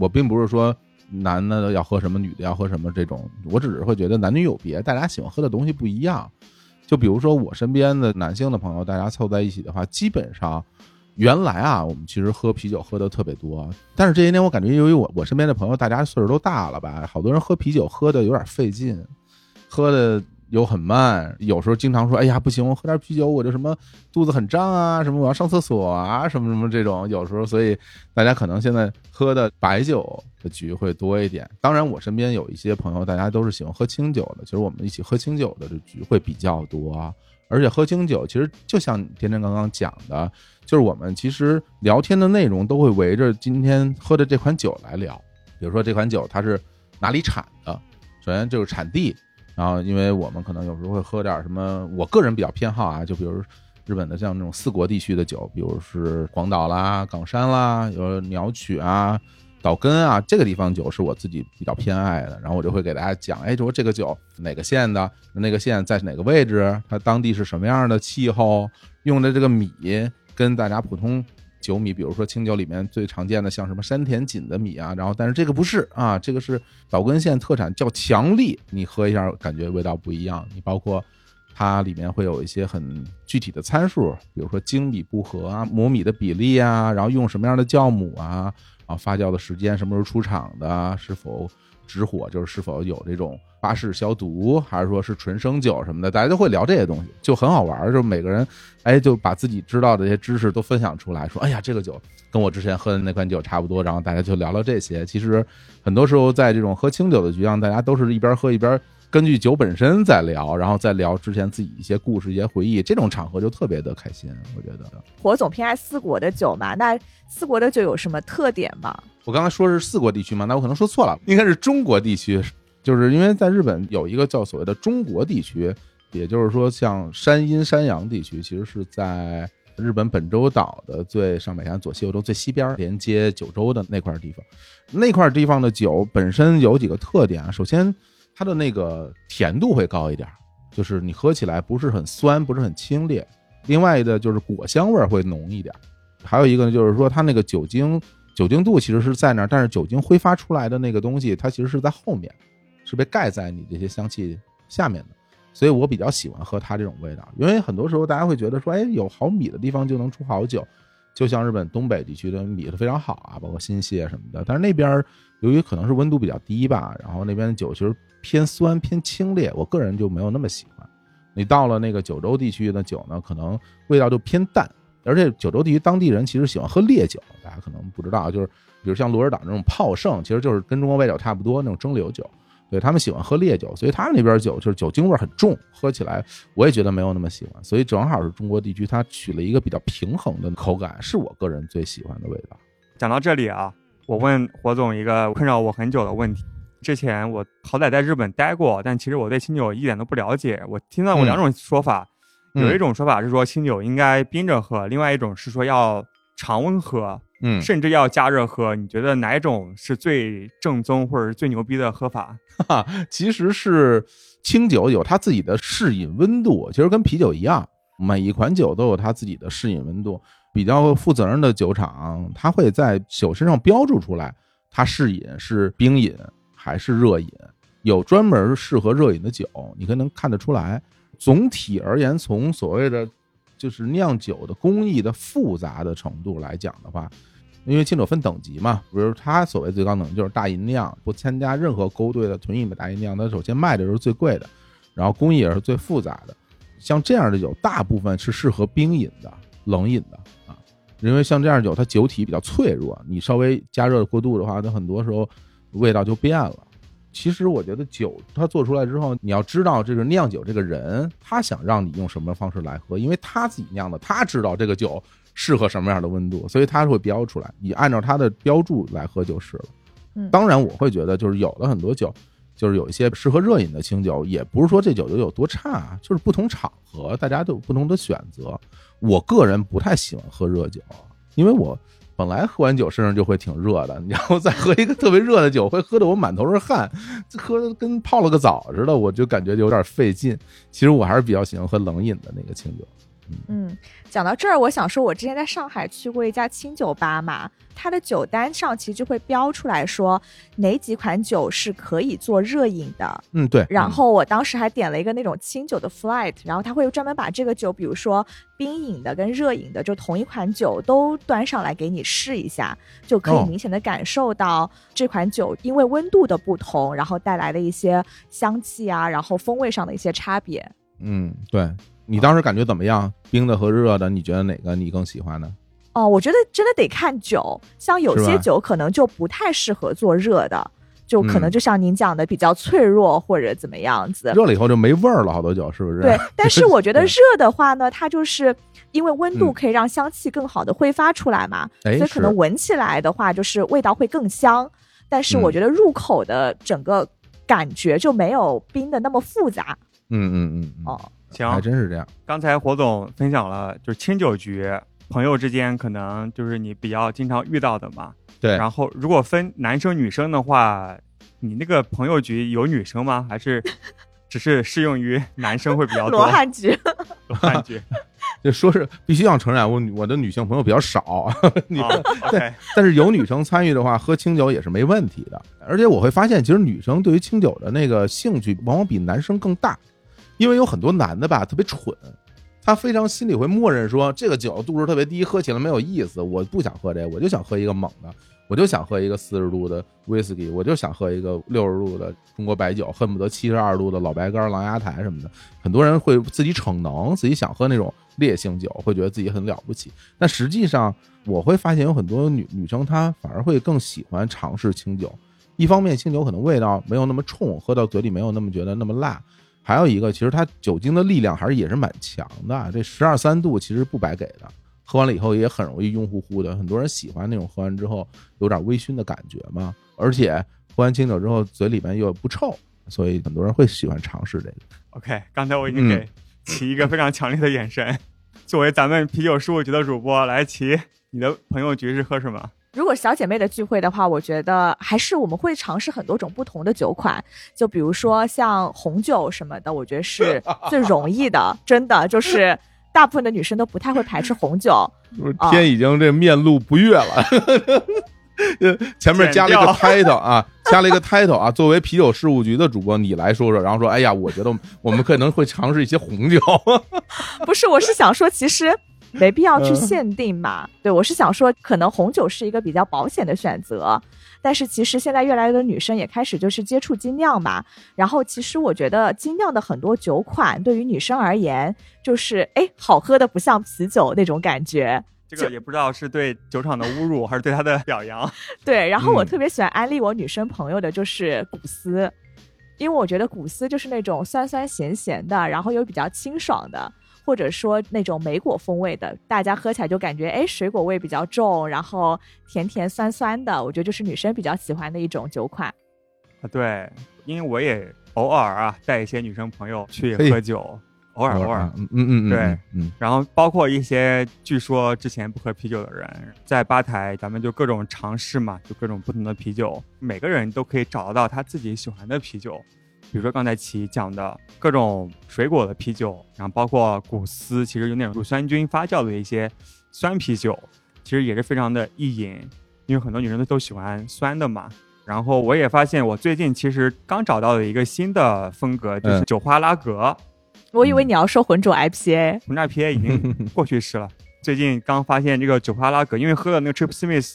[SPEAKER 3] 我并不是说男的要喝什么，女的要喝什么这种，我只是会觉得男女有别，大家喜欢喝的东西不一样。就比如说我身边的男性的朋友，大家凑在一起的话，基本上原来啊，我们其实喝啤酒喝的特别多，但是这些年我感觉，由于我我身边的朋友大家岁数都大了吧，好多人喝啤酒喝的有点费劲，喝的。有很慢，有时候经常说：“哎呀，不行，我喝点啤酒，我就什么肚子很胀啊，什么我要上厕所啊，什么什么这种。”有时候，所以大家可能现在喝的白酒的局会多一点。当然，我身边有一些朋友，大家都是喜欢喝清酒的。其实我们一起喝清酒的这局会比较多，而且喝清酒其实就像天天刚刚讲的，就是我们其实聊天的内容都会围着今天喝的这款酒来聊。比如说这款酒它是哪里产的，首先就是产地。然后，因为我们可能有时候会喝点什么，我个人比较偏好啊，就比如日本的像那种四国地区的酒，比如是广岛啦、冈山啦，有鸟取啊、岛根啊，这个地方酒是我自己比较偏爱的。然后我就会给大家讲，哎，说这个酒哪个县的，那个县在哪个位置，它当地是什么样的气候，用的这个米跟大家普通。酒米，比如说清酒里面最常见的，像什么山田锦的米啊，然后但是这个不是啊，这个是岛根县特产，叫强力，你喝一下感觉味道不一样。你包括它里面会有一些很具体的参数，比如说精米不合啊，磨米的比例啊，然后用什么样的酵母啊，啊发酵的时间，什么时候出厂的，是否。直火就是是否有这种巴氏消毒，还是说是纯生酒什么的，大家都会聊这些东西，就很好玩儿。就每个人，哎，就把自己知道的一些知识都分享出来，说，哎呀，这个酒跟我之前喝的那款酒差不多。然后大家就聊聊这些。其实很多时候在这种喝清酒的局上，大家都是一边喝一边。根据酒本身在聊，然后再聊之前自己一些故事、一些回忆，这种场合就特别的开心。我觉得，
[SPEAKER 2] 火总偏爱四国的酒嘛？那四国的酒有什么特点吗？
[SPEAKER 3] 我刚才说是四国地区嘛？那我可能说错了，应该是中国地区。就是因为在日本有一个叫所谓的中国地区，也就是说像山阴、山阳地区，其实是在日本本州岛的最上北山、左西右州最西边，连接九州的那块地方。那块地方的酒本身有几个特点啊，首先。它的那个甜度会高一点，就是你喝起来不是很酸，不是很清冽。另外的就是果香味儿会浓一点。还有一个呢，就是说它那个酒精酒精度其实是在那儿，但是酒精挥发出来的那个东西，它其实是在后面，是被盖在你这些香气下面的。所以我比较喜欢喝它这种味道，因为很多时候大家会觉得说，哎，有好米的地方就能出好酒。就像日本东北地区的米是非常好啊，包括新泻什么的。但是那边由于可能是温度比较低吧，然后那边的酒其实偏酸偏清冽，我个人就没有那么喜欢。你到了那个九州地区的酒呢，可能味道就偏淡，而且九州地区当地人其实喜欢喝烈酒，大家可能不知道，就是比如像鹿儿岛这种泡盛，其实就是跟中国白酒差不多那种蒸馏酒。对他们喜欢喝烈酒，所以他们那边酒就是酒精味很重，喝起来我也觉得没有那么喜欢。所以正好是中国地区，它取了一个比较平衡的口感，是我个人最喜欢的味道。
[SPEAKER 1] 讲到这里啊，我问火总一个困扰我很久的问题。之前我好歹在日本待过，但其实我对清酒一点都不了解。我听到过两种说法，有一种说法是说清酒应该冰着喝，另外一种是说要常温喝。
[SPEAKER 3] 嗯，
[SPEAKER 1] 甚至要加热喝，你觉得哪种是最正宗或者最牛逼的喝法？
[SPEAKER 3] 哈，其实是清酒有它自己的适饮温度，其实跟啤酒一样，每一款酒都有它自己的适饮温度。比较负责任的酒厂，它会在酒身上标注出来，它适饮是冰饮还是热饮，有专门适合热饮的酒，你可能看得出来。总体而言，从所谓的就是酿酒的工艺的复杂的程度来讲的话。因为清酒分等级嘛，比如它所谓最高等级就是大吟酿，不参加任何勾兑的纯饮的大吟酿，它首先卖的时候最贵的，然后工艺也是最复杂的。像这样的酒，大部分是适合冰饮的、冷饮的啊，因为像这样酒，它酒体比较脆弱，你稍微加热过度的话，它很多时候味道就变了。其实我觉得酒它做出来之后，你要知道这个酿酒这个人，他想让你用什么方式来喝，因为他自己酿的，他知道这个酒。适合什么样的温度，所以它会标出来，你按照它的标注来喝就是了。
[SPEAKER 2] 嗯，
[SPEAKER 3] 当然我会觉得，就是有的很多酒，就是有一些适合热饮的清酒，也不是说这酒就有多差，就是不同场合大家都有不同的选择。我个人不太喜欢喝热酒，因为我本来喝完酒身上就会挺热的，然后再喝一个特别热的酒，会喝得我满头是汗，喝的跟泡了个澡似的，我就感觉有点费劲。其实我还是比较喜欢喝冷饮的那个清酒。
[SPEAKER 2] 嗯，讲到这儿，我想说，我之前在上海去过一家清酒吧嘛，它的酒单上其实就会标出来说哪几款酒是可以做热饮的。
[SPEAKER 3] 嗯，对。
[SPEAKER 2] 然后我当时还点了一个那种清酒的 flight，然后他会专门把这个酒，比如说冰饮的跟热饮的，就同一款酒都端上来给你试一下，就可以
[SPEAKER 3] 哦
[SPEAKER 2] 明显的感受到这款酒因为温度的不同，然后带来的一些香气啊，然后风味上的一些差别。
[SPEAKER 3] 嗯，对。你当时感觉怎么样？冰的和热的，你觉得哪个你更喜欢呢？
[SPEAKER 2] 哦，我觉得真的得看酒，像有些酒可能就不太适合做热的，就可能
[SPEAKER 3] 嗯
[SPEAKER 2] 就像您讲的比较脆弱或者怎么样子。
[SPEAKER 3] 热了以后就没味儿了，好多酒是不是？
[SPEAKER 2] 对，但是我觉得 热的话呢，它就是因为温度
[SPEAKER 3] 嗯
[SPEAKER 2] 可以让香气更好的挥发出来嘛，
[SPEAKER 3] 哎
[SPEAKER 2] 所以可能闻起来的话就是味道会更香。但是我
[SPEAKER 3] 嗯
[SPEAKER 2] 觉得入口的整个感觉就没有冰的那么复杂
[SPEAKER 3] 嗯嗯嗯嗯，
[SPEAKER 2] 哦。
[SPEAKER 1] 行，
[SPEAKER 3] 还真是这样。
[SPEAKER 1] 刚才火总分享了，就是清酒局，朋友之间可能就是你比较经常遇到的嘛。
[SPEAKER 3] 对，
[SPEAKER 1] 然后如果分男生女生的话，你那个朋友局有女生吗？还是 只是适用于男生会比较多？
[SPEAKER 2] 罗汉局，
[SPEAKER 1] 罗汉局。
[SPEAKER 3] 就说是必须要承认，我我的女性朋友比较少，你
[SPEAKER 1] 哦 OK，
[SPEAKER 3] 但是有女生参与的话，喝清酒也是没问题的。而且我会发现，其实女生对于清酒的那个兴趣，往往比男生更大，因为有很多男的吧特别蠢，他非常心里会默认说，这个酒度数特别低，喝起来没有意思，我不想喝这个，我就想喝一个猛的，我就想喝一个四十度的威士忌，我就想喝一个六十度的中国白酒，恨不得七十二度的老白干、狼牙台什么的。很多人会自己逞能，自己想喝那种烈性酒，会觉得自己很了不起。但实际上，我会发现有很多女女生她反而会更喜欢尝试清酒。一方面，清酒可能味道没有那么冲，喝到嘴里没有那么觉得那么辣；还有一个，其实它酒精的力量还是也是蛮强的。这十二三度其实不白给的，喝完了以后也很容易晕乎乎的。很多人喜欢那种喝完之后有点微醺的感觉嘛，而且喝完清酒之后嘴里面又不臭，所以很多人会喜欢尝试这个。
[SPEAKER 1] OK，刚才我已经给齐一个非常强烈的眼神。作为咱们啤酒事务局的主播，来齐，你的朋友局是喝什么？
[SPEAKER 2] 如果小姐妹的聚会的话，我觉得还是我们会尝试很多种不同的酒款，就比如说像红酒什么的，我觉得是 最容易的，真的就是 大部分的女生都不太会排斥红酒。啊
[SPEAKER 3] 天已经这面露不悦了。呃，前面加了一个 title 啊，加了一个 title 啊。作为啤酒事务局的主播，你来说说，然后说，哎呀，我觉得我们可能会尝试一些红酒。
[SPEAKER 2] 不是，我是想说，其实没必要去
[SPEAKER 3] 嗯
[SPEAKER 2] 限定嘛。对我是想说，可能红酒是一个比较保险的选择，但是其实现在越来越多女生也开始就是接触精酿嘛。然后其实我觉得精酿的很多酒款对于女生而言，就是哎，好喝的不像啤酒那种感觉。
[SPEAKER 1] 这个也不知道是对酒厂的侮辱，还是对他的表扬。
[SPEAKER 2] 对，然后我
[SPEAKER 3] 嗯
[SPEAKER 2] 特别喜欢安利我女生朋友的就是古斯，因为我觉得古斯就是那种酸酸咸咸的，然后又比较清爽的，或者说那种莓果风味的，大家喝起来就感觉哎水果味比较重，然后甜甜酸酸的，我觉得就是女生比较喜欢的一种酒款。
[SPEAKER 1] 啊，对，因为我也偶尔啊带一些女生朋友去喝酒，偶尔偶尔。
[SPEAKER 3] 嗯嗯嗯，嗯
[SPEAKER 1] 对，
[SPEAKER 3] 嗯，
[SPEAKER 1] 然后包括一些据说之前不喝啤酒的人，在吧台咱们就各种尝试嘛，就各种不同的啤酒，每个人都可以找得到他自己喜欢的啤酒。比如说刚才齐讲的各种水果的啤酒，然后包括古斯，其实有那种乳酸菌发酵的一些酸啤酒，其实也是非常的易饮，因为很多女生都都喜欢酸的嘛。然后我也发现，我最近其实刚找到了一个新的风格，就是
[SPEAKER 3] 嗯
[SPEAKER 1] 酒花拉格。
[SPEAKER 2] 我以为你要说浑浊 IPA，
[SPEAKER 1] 浑浊 IPA 已经过去式了。最近刚发现这个酒花拉格，因为喝了那个 Trip Smith，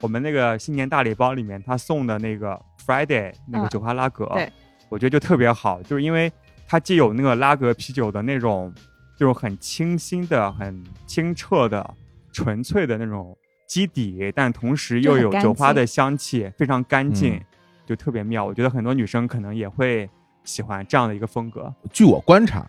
[SPEAKER 1] 我们那个新年大礼包里面他送的那个 Friday 那个
[SPEAKER 2] 嗯
[SPEAKER 1] 酒花拉格，
[SPEAKER 2] 对
[SPEAKER 1] 我觉得就特别好，就是因为它既有那个拉格啤酒的那种，就是很清新的、很清澈的、纯粹的那种基底，但同时又有酒花的香气，非常干净，
[SPEAKER 3] 嗯
[SPEAKER 1] 就特别妙。我觉得很多女生可能也会喜欢这样的一个风格。
[SPEAKER 3] 据我观察，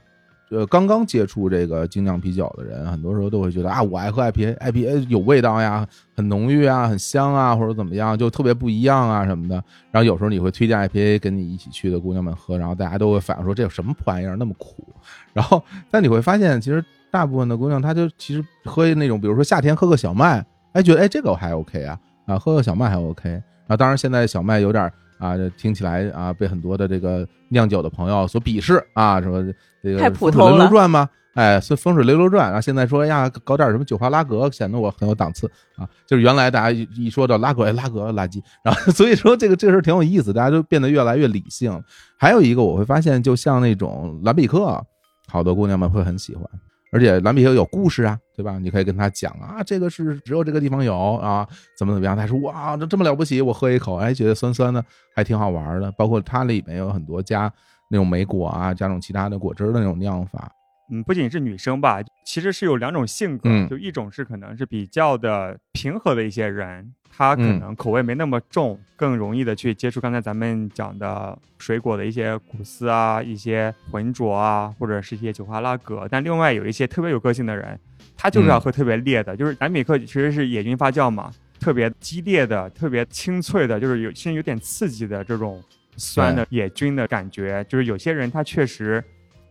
[SPEAKER 3] 呃，刚刚接触这个精酿啤酒的人，很多时候都会觉得啊，我爱喝 IPA，IPA 有味道呀，很浓郁啊，很香啊，或者怎么样，就特别不一样啊什么的。然后有时候你会推荐 IPA 跟你一起去的姑娘们喝，然后大家都会反映说这有什么破玩意儿那么苦。然后，但你会发现，其实大部分的姑娘她就其实喝那种，比如说夏天喝个小麦，哎，觉得哎这个我还 OK 啊，啊，喝个小麦还 OK。然后当然现在小麦有点啊，这听起来啊，被很多的这个酿酒的朋友所鄙视啊，什么这个
[SPEAKER 2] 太普
[SPEAKER 3] 风水
[SPEAKER 2] 通了
[SPEAKER 3] 轮流转吗，哎，风风水轮流转，然后现在说哎呀，搞点什么酒花拉格，显得我很有档次啊。就是原来大家一一说到拉格，哎，拉格垃圾，然后所以说这个这个事儿挺有意思，大家就变得越来越理性。还有一个我会发现，就像那种兰比克，好多姑娘们会很喜欢。而且兰比克有故事啊，对吧？你可以跟他讲啊，这个是只有这个地方有啊，怎么怎么样？他说哇，这这么了不起，我喝一口，哎，觉得酸酸的，还挺好玩的。包括它里面有很多加那种莓果啊，加种其他的果汁的那种酿法。
[SPEAKER 1] 嗯，不仅是女生吧，其实是有两种性格，
[SPEAKER 3] 嗯
[SPEAKER 1] 就一种是可能是比较的平和的一些人，他可
[SPEAKER 3] 嗯
[SPEAKER 1] 能口味没那么重，更容易的去接触刚才咱们讲的水果的一些谷丝啊、一些浑浊啊，或者是一些酒花拉格。但另外有一些特别有个性的人，他就是要
[SPEAKER 3] 嗯
[SPEAKER 1] 喝特别烈的，就是南米克其实是野菌发酵嘛，特别激烈的、特别清脆的，就是有甚至有点刺激的这种酸的野菌的感觉。就是有些人他确实，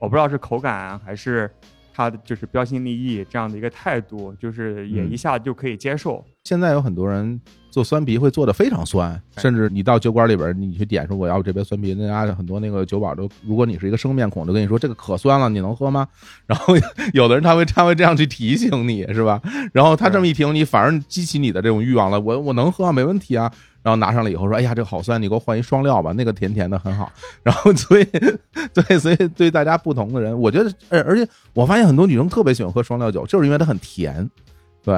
[SPEAKER 1] 我不知道是口感啊，还是他的就是标新立异这样的一个态度，就是也
[SPEAKER 3] 嗯
[SPEAKER 1] 一下就可以接受。
[SPEAKER 3] 现在有很多人做酸啤会做的非常酸，甚至你到酒馆里边，你去点说我要这杯酸啤，那家很多那个酒保都，如果你是一个生面孔，就跟你说这个可酸了，你能喝吗？然后有的人他会他会这样去提醒你，是吧？然后他这么一提醒你，反而激起你的这种欲望了，我我能喝啊，没问题啊。然后拿上来以后说，哎呀，这个好酸，你给我换一双料吧，那个甜甜的很好。然后所以 对，所以对大家不同的人，我觉得，而而且我发现很多女生特别喜欢喝双料酒，就是因为它很甜。对，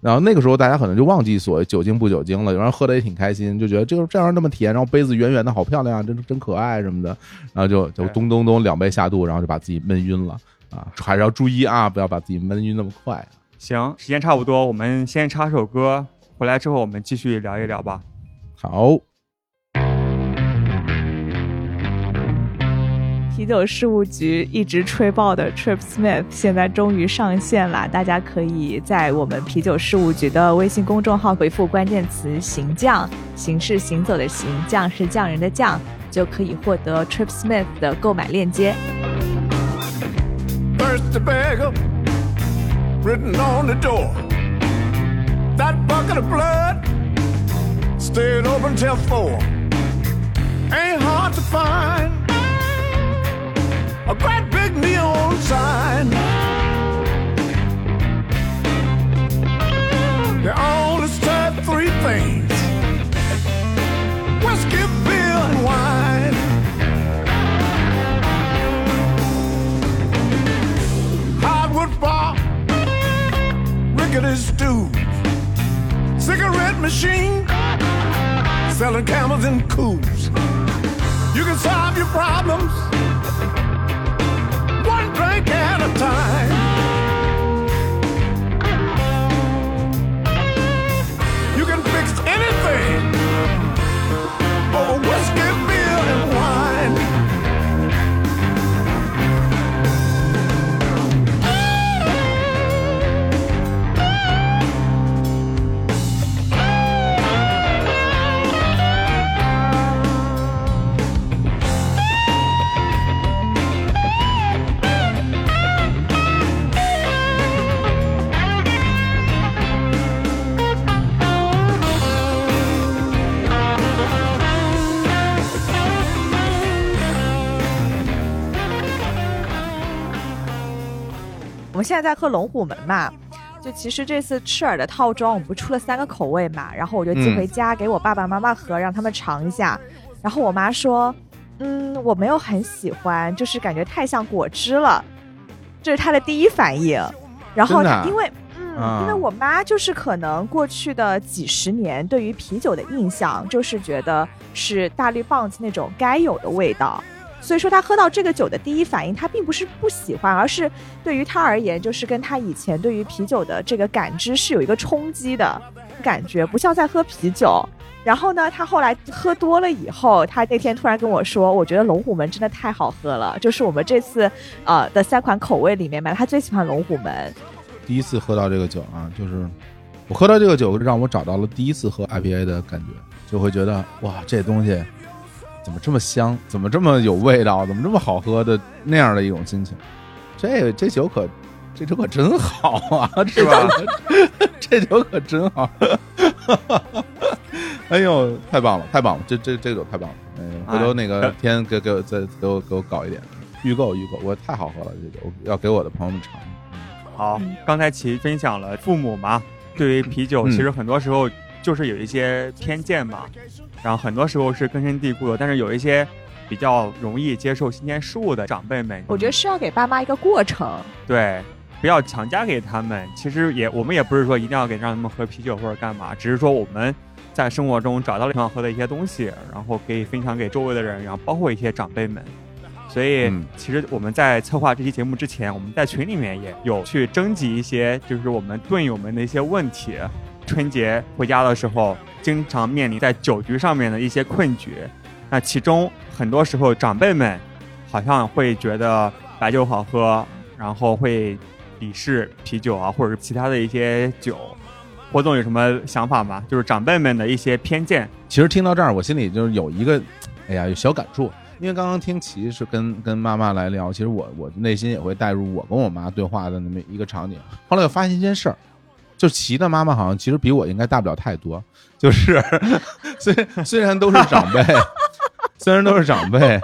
[SPEAKER 3] 然后那个时候大家可能就忘记所谓酒精不酒精了，有人喝的也挺开心，就觉得这个这样那么甜，然后杯子圆圆的好漂亮，真真可爱什么的，然后就就咚咚咚两杯下肚，然后就把自己闷晕了啊，还是要注意啊，不要把自己闷晕那么快。
[SPEAKER 1] 行，时间差不多，我们先插首歌，回来之后我们继续聊一聊吧。
[SPEAKER 3] 好，
[SPEAKER 2] 啤酒事务局一直吹爆的 Trip Smith 现在终于上线了，大家可以在我们啤酒事务局的微信公众号回复关键词“行将”，行是行走的行，将是匠人的匠，就可以获得 Trip Smith 的购买链接。
[SPEAKER 4] Stayed open till four. Ain't hard to find a great big neon sign. They only serve three things whiskey, beer, and wine. hardwood bar, rickety stools, cigarette machine, selling camels and coos. You can solve your problems one drink at a time. You can fix anything
[SPEAKER 2] 我们现在在喝龙虎门嘛，就其实这次赤耳的套装我们不出了三个口味嘛，然后我就寄
[SPEAKER 3] 嗯
[SPEAKER 2] 回家给我爸爸妈妈喝，让他们尝一下。然后我妈说，嗯，我没有很喜欢，就是感觉太像果汁了，这是她的第一反应。然后因为。嗯，
[SPEAKER 3] 啊
[SPEAKER 2] 因为我妈就是可能过去的几十年对于啤酒的印象，就是觉得是大绿棒子那种该有的味道，所以说他喝到这个酒的第一反应，他并不是不喜欢，而是对于他而言，就是跟他以前对于啤酒的这个感知是有一个冲击的感觉，不像在喝啤酒。然后呢，他后来喝多了以后，他那天突然跟我说，我觉得龙虎门真的太好喝了，就是我们这次呃的三款口味里面嘛，他最喜欢龙虎门。
[SPEAKER 3] 第一次喝到这个酒啊，就是我喝到这个酒，让我找到了第一次喝 IPA 的感觉，就会觉得哇，这东西怎么这么香，怎么这么有味道，怎么这么好喝的那样的一种心情。这这酒可这酒可真好啊，是吧？这酒可真好。哎呦，太棒了，太棒了！这这这酒太棒了！哎，回头那个天给给我再给我给我搞一点。预购预购，我太好喝了，这酒要给我的朋友们尝。
[SPEAKER 1] 好
[SPEAKER 2] 嗯，
[SPEAKER 1] 刚才齐分享了父母嘛，对于啤酒，
[SPEAKER 3] 嗯
[SPEAKER 1] 其实很多时候就是有一些偏见嘛，然后很多时候是根深蒂固的，但是有一些比较容易接受新鲜事物的长辈们，
[SPEAKER 2] 我觉得是要给爸妈一个过程。
[SPEAKER 1] 对，不要强加给他们。其实也我们也不是说一定要给让他们喝啤酒或者干嘛，只是说我们在生活中找到了挺好喝的一些东西，然后可以分享给周围的人，然后包括一些长辈们。所以
[SPEAKER 3] 嗯，
[SPEAKER 1] 其实我们在策划这期节目之前，我们在群里面也有去征集一些，就是我们队友们的一些问题。春节回家的时候，经常面临在酒局上面的一些困局。那其中很多时候，长辈们好像会觉得白酒好喝，然后会鄙视啤酒啊，或者是其他的一些酒。霍总有什么想法吗？就是长辈们的一些偏见。
[SPEAKER 3] 其实听到这儿，我心里就是有一个，哎呀，有小感触。因为刚刚听齐是跟跟妈妈来聊，其实我我内心也会带入我跟我妈对话的那么一个场景。后来我发现一件事儿，就齐的妈妈好像其实比我应该大不了太多，就是 虽虽然都是长辈，虽然都是长辈，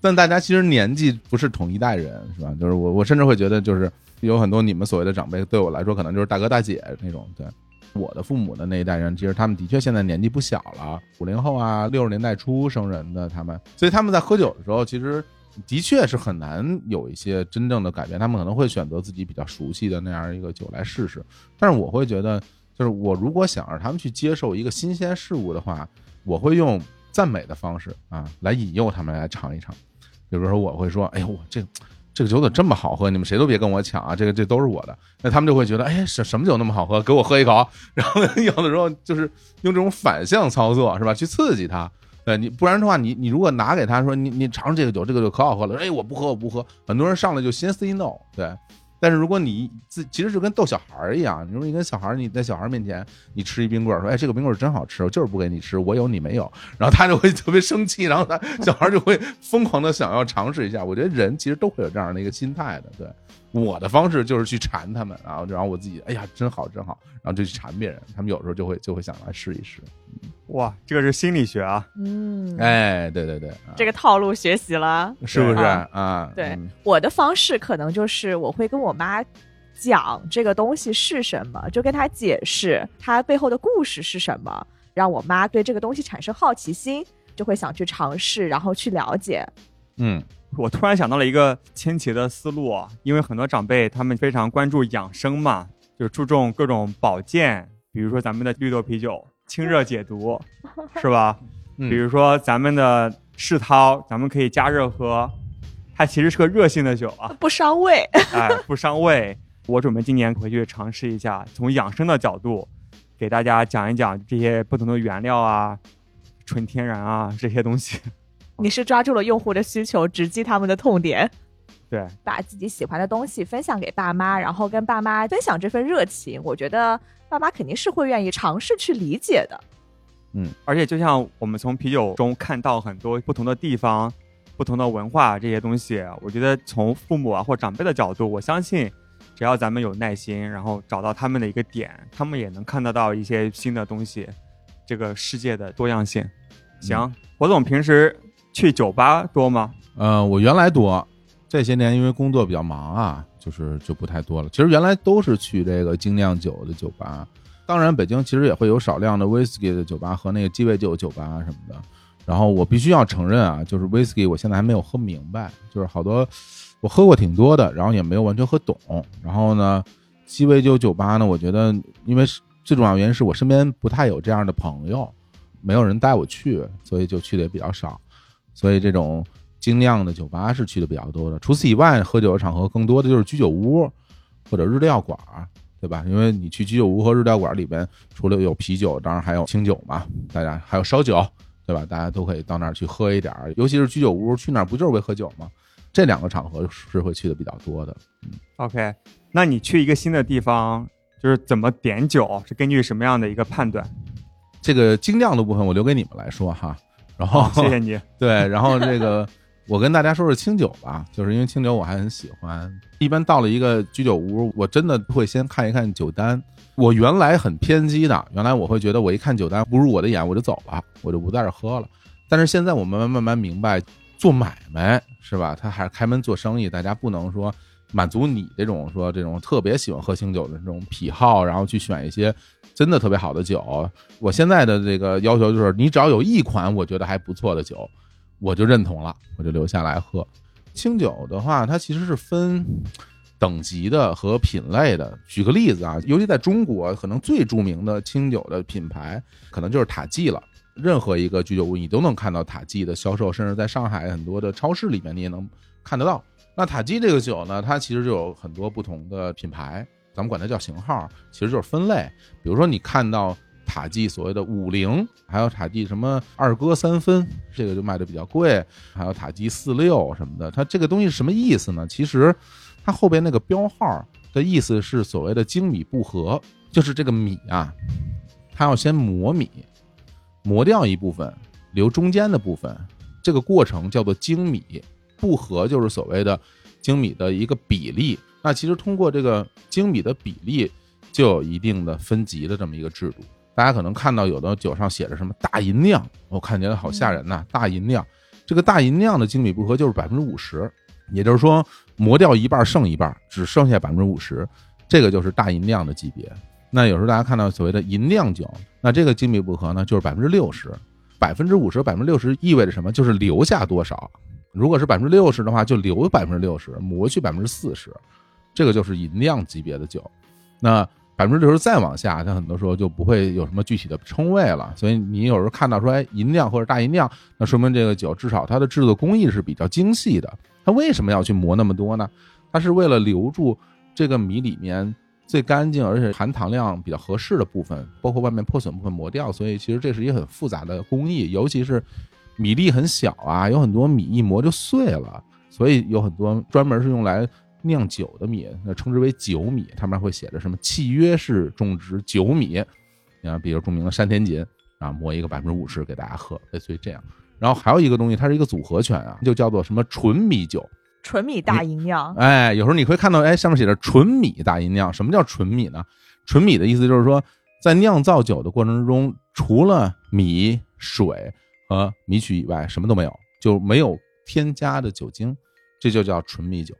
[SPEAKER 3] 但大家其实年纪不是同一代人，是吧？就是我我甚至会觉得，就是有很多你们所谓的长辈，对我来说可能就是大哥大姐那种，对。我的父母的那一代人，其实他们的确现在年纪不小了，五零后啊，六十年代初生人的他们，所以他们在喝酒的时候，其实的确是很难有一些真正的改变。他们可能会选择自己比较熟悉的那样一个酒来试试。但是我会觉得，就是我如果想让他们去接受一个新鲜事物的话，我会用赞美的方式啊来引诱他们来尝一尝。比如说，我会说：“哎呦，我这这个酒怎么这么好喝？你们谁都别跟我抢啊！这个这都是我的。”那他们就会觉得：“哎，什什么酒那么好喝？给我喝一口。”然后有的时候就是用这种反向操作，是吧？去刺激他。对你，不然的话，你你如果拿给他说你你尝尝这个酒，这个酒可好喝了，哎，我不喝，我不喝。很多人上来就先 say no，对。但是如果你自其实就跟逗小孩儿一样，你说你跟小孩儿你在小孩儿面前你吃一冰棍儿，说哎这个冰棍儿真好吃，我就是不给你吃，我有你没有，然后他就会 特别生气，然后他小孩儿就会疯狂的想要尝试一下。我觉得人其实都会有这样的一个心态的，对。我的方式就是去馋他们，然后然后我自己哎呀真好真好，然后就去馋别人，他们有时候就会就会想来试一试。
[SPEAKER 1] 哇，这个是心理学啊！
[SPEAKER 2] 嗯，
[SPEAKER 3] 哎，对对对，啊
[SPEAKER 2] 这个套路学习了。
[SPEAKER 3] 是不是
[SPEAKER 2] 啊
[SPEAKER 3] 啊？
[SPEAKER 2] 对
[SPEAKER 3] 嗯
[SPEAKER 2] 我的方式可能就是我会跟我妈讲这个东西是什么，就跟她解释它背后的故事是什么，让我妈对这个东西产生好奇心，就会想去尝试，然后去了解。
[SPEAKER 3] 嗯
[SPEAKER 1] 我突然想到了一个千奇的思路啊，因为很多长辈他们非常关注养生嘛，就注重各种保健，比如说咱们的绿豆啤酒清热解毒，是吧？
[SPEAKER 3] 嗯
[SPEAKER 1] 比如说咱们的世涛，咱们可以加热喝，它其实是个热性的酒啊，
[SPEAKER 2] 不伤胃。
[SPEAKER 1] 哎，不伤胃。我准备今年回去尝试一下，从养生的角度给大家讲一讲这些不同的原料啊、纯天然啊这些东西。
[SPEAKER 2] 你是抓住了用户的需求，直击他们的痛点，
[SPEAKER 1] 对，
[SPEAKER 2] 把自己喜欢的东西分享给爸妈，然后跟爸妈分享这份热情。我觉得爸妈肯定是会愿意尝试去理解的。
[SPEAKER 1] 嗯而且就像我们从啤酒中看到很多不同的地方、不同的文化这些东西，我觉得从父母啊或长辈的角度，我相信只要咱们有耐心，然后找到他们的一个点，他们也能看得到一些新的东西，这个世界的多样性。行，火总平时去酒吧多吗？
[SPEAKER 3] 呃，我原来多，这些年因为工作比较忙啊，就是就不太多了。其实原来都是去这个精酿酒的酒吧，当然北京其实也会有少量的 whisky 的酒吧和那个鸡尾酒酒吧什么的。然后我必须要承认啊，就是 whisky 我现在还没有喝明白，就是好多我喝过挺多的，然后也没有完全喝懂。然后呢，鸡尾酒酒吧呢，我觉得因为最重要原因是我身边不太有这样的朋友，没有人带我去，所以就去的也比较少。所以这种精酿的酒吧是去的比较多的。除此以外，喝酒的场合更多的就是居酒屋或者日料馆儿，对吧？因为你去居酒屋和日料馆里边，除了有啤酒，当然还有清酒嘛，大家还有烧酒，对吧？大家都可以到那儿去喝一点儿。尤其是居酒屋，去那儿不就是为喝酒吗？这两个场合是会去的比较多的。
[SPEAKER 1] 嗯 OK，那你去一个新的地方，就是怎么点酒，是根据什么样的一个判断？
[SPEAKER 3] 这个精酿的部分我留给你们来说哈。然后
[SPEAKER 1] 好，谢谢你。
[SPEAKER 3] 对，然后这个我跟大家说说清酒吧，就是因为清酒我还很喜欢。一般到了一个居酒屋，我真的会先看一看酒单。我原来很偏激的，原来我会觉得我一看酒单不入我的眼，我就走了，我就不在这喝了。但是现在我慢慢慢慢明白，做买卖是吧？他还是开门做生意，大家不能说满足你这种说这种特别喜欢喝清酒的这种癖好，然后去选一些真的特别好的酒。我现在的这个要求就是，你只要有一款我觉得还不错的酒，我就认同了，我就留下来喝。清酒的话，它其实是分等级的和品类的。举个例子啊，尤其在中国，可能最著名的清酒的品牌可能就是塔季了。任何一个居酒屋，你都能看到塔季的销售，甚至在上海很多的超市里面，你也能看得到。那塔季这个酒呢，它其实就有很多不同的品牌，咱们管它叫型号，其实就是分类。比如说，你看到塔季所谓的五零，还有塔季什么二哥三分，这个就卖的比较贵，还有塔季四六什么的。它这个东西是什么意思呢？其实它后边那个标号的意思是所谓的精米不和，就是这个米啊，它要先磨米。磨掉一部分，留中间的部分，这个过程叫做精米不和，就是所谓的精米的一个比例。那其实通过这个精米的比例，就有一定的分级的这么一个制度。大家可能看到有的酒上写着什么大银酿，我看起来好吓人呐！大银酿，这个大银酿的精米不合就是百分之五十，也就是说磨掉一半剩一半，只剩下百分之五十，这个就是大银酿的级别。那有时候大家看到所谓的银酿酒，那这个精米不合呢，就是百分之六十，百分之五十、百分之六十意味着什么？就是留下多少。如果是百分之六十的话，就留百分之六十，磨去百分之四十，这个就是银酿级别的酒。那百分之六十再往下，它很多时候就不会有什么具体的称谓了。所以你有时候看到说，哎，银酿或者大银酿，那说明这个酒至少它的制作工艺是比较精细的。它为什么要去磨那么多呢？它是为了留住这个米里面。最干净而且含糖量比较合适的部分，包括外面破损部分磨掉，所以其实这是一个很复杂的工艺，尤其是米粒很小啊，有很多米一磨就碎了，所以有很多专门是用来酿酒的米，那称之为酒米，上面会写着什么契约式种植酒米，你看，比如著名的山田锦啊，磨一个百分之五十给大家喝，类似于这样。然后还有一个东西，它是一个组合拳啊，就叫做什么纯米酒。
[SPEAKER 2] 纯米大吟酿，
[SPEAKER 3] 哎，有时候你会看到，哎，上面写着纯米大吟酿。什么叫纯米呢？纯米的意思就是说，在酿造酒的过程中，除了米、水和米曲以外，什么都没有，就没有添加的酒精，这就叫纯米酒。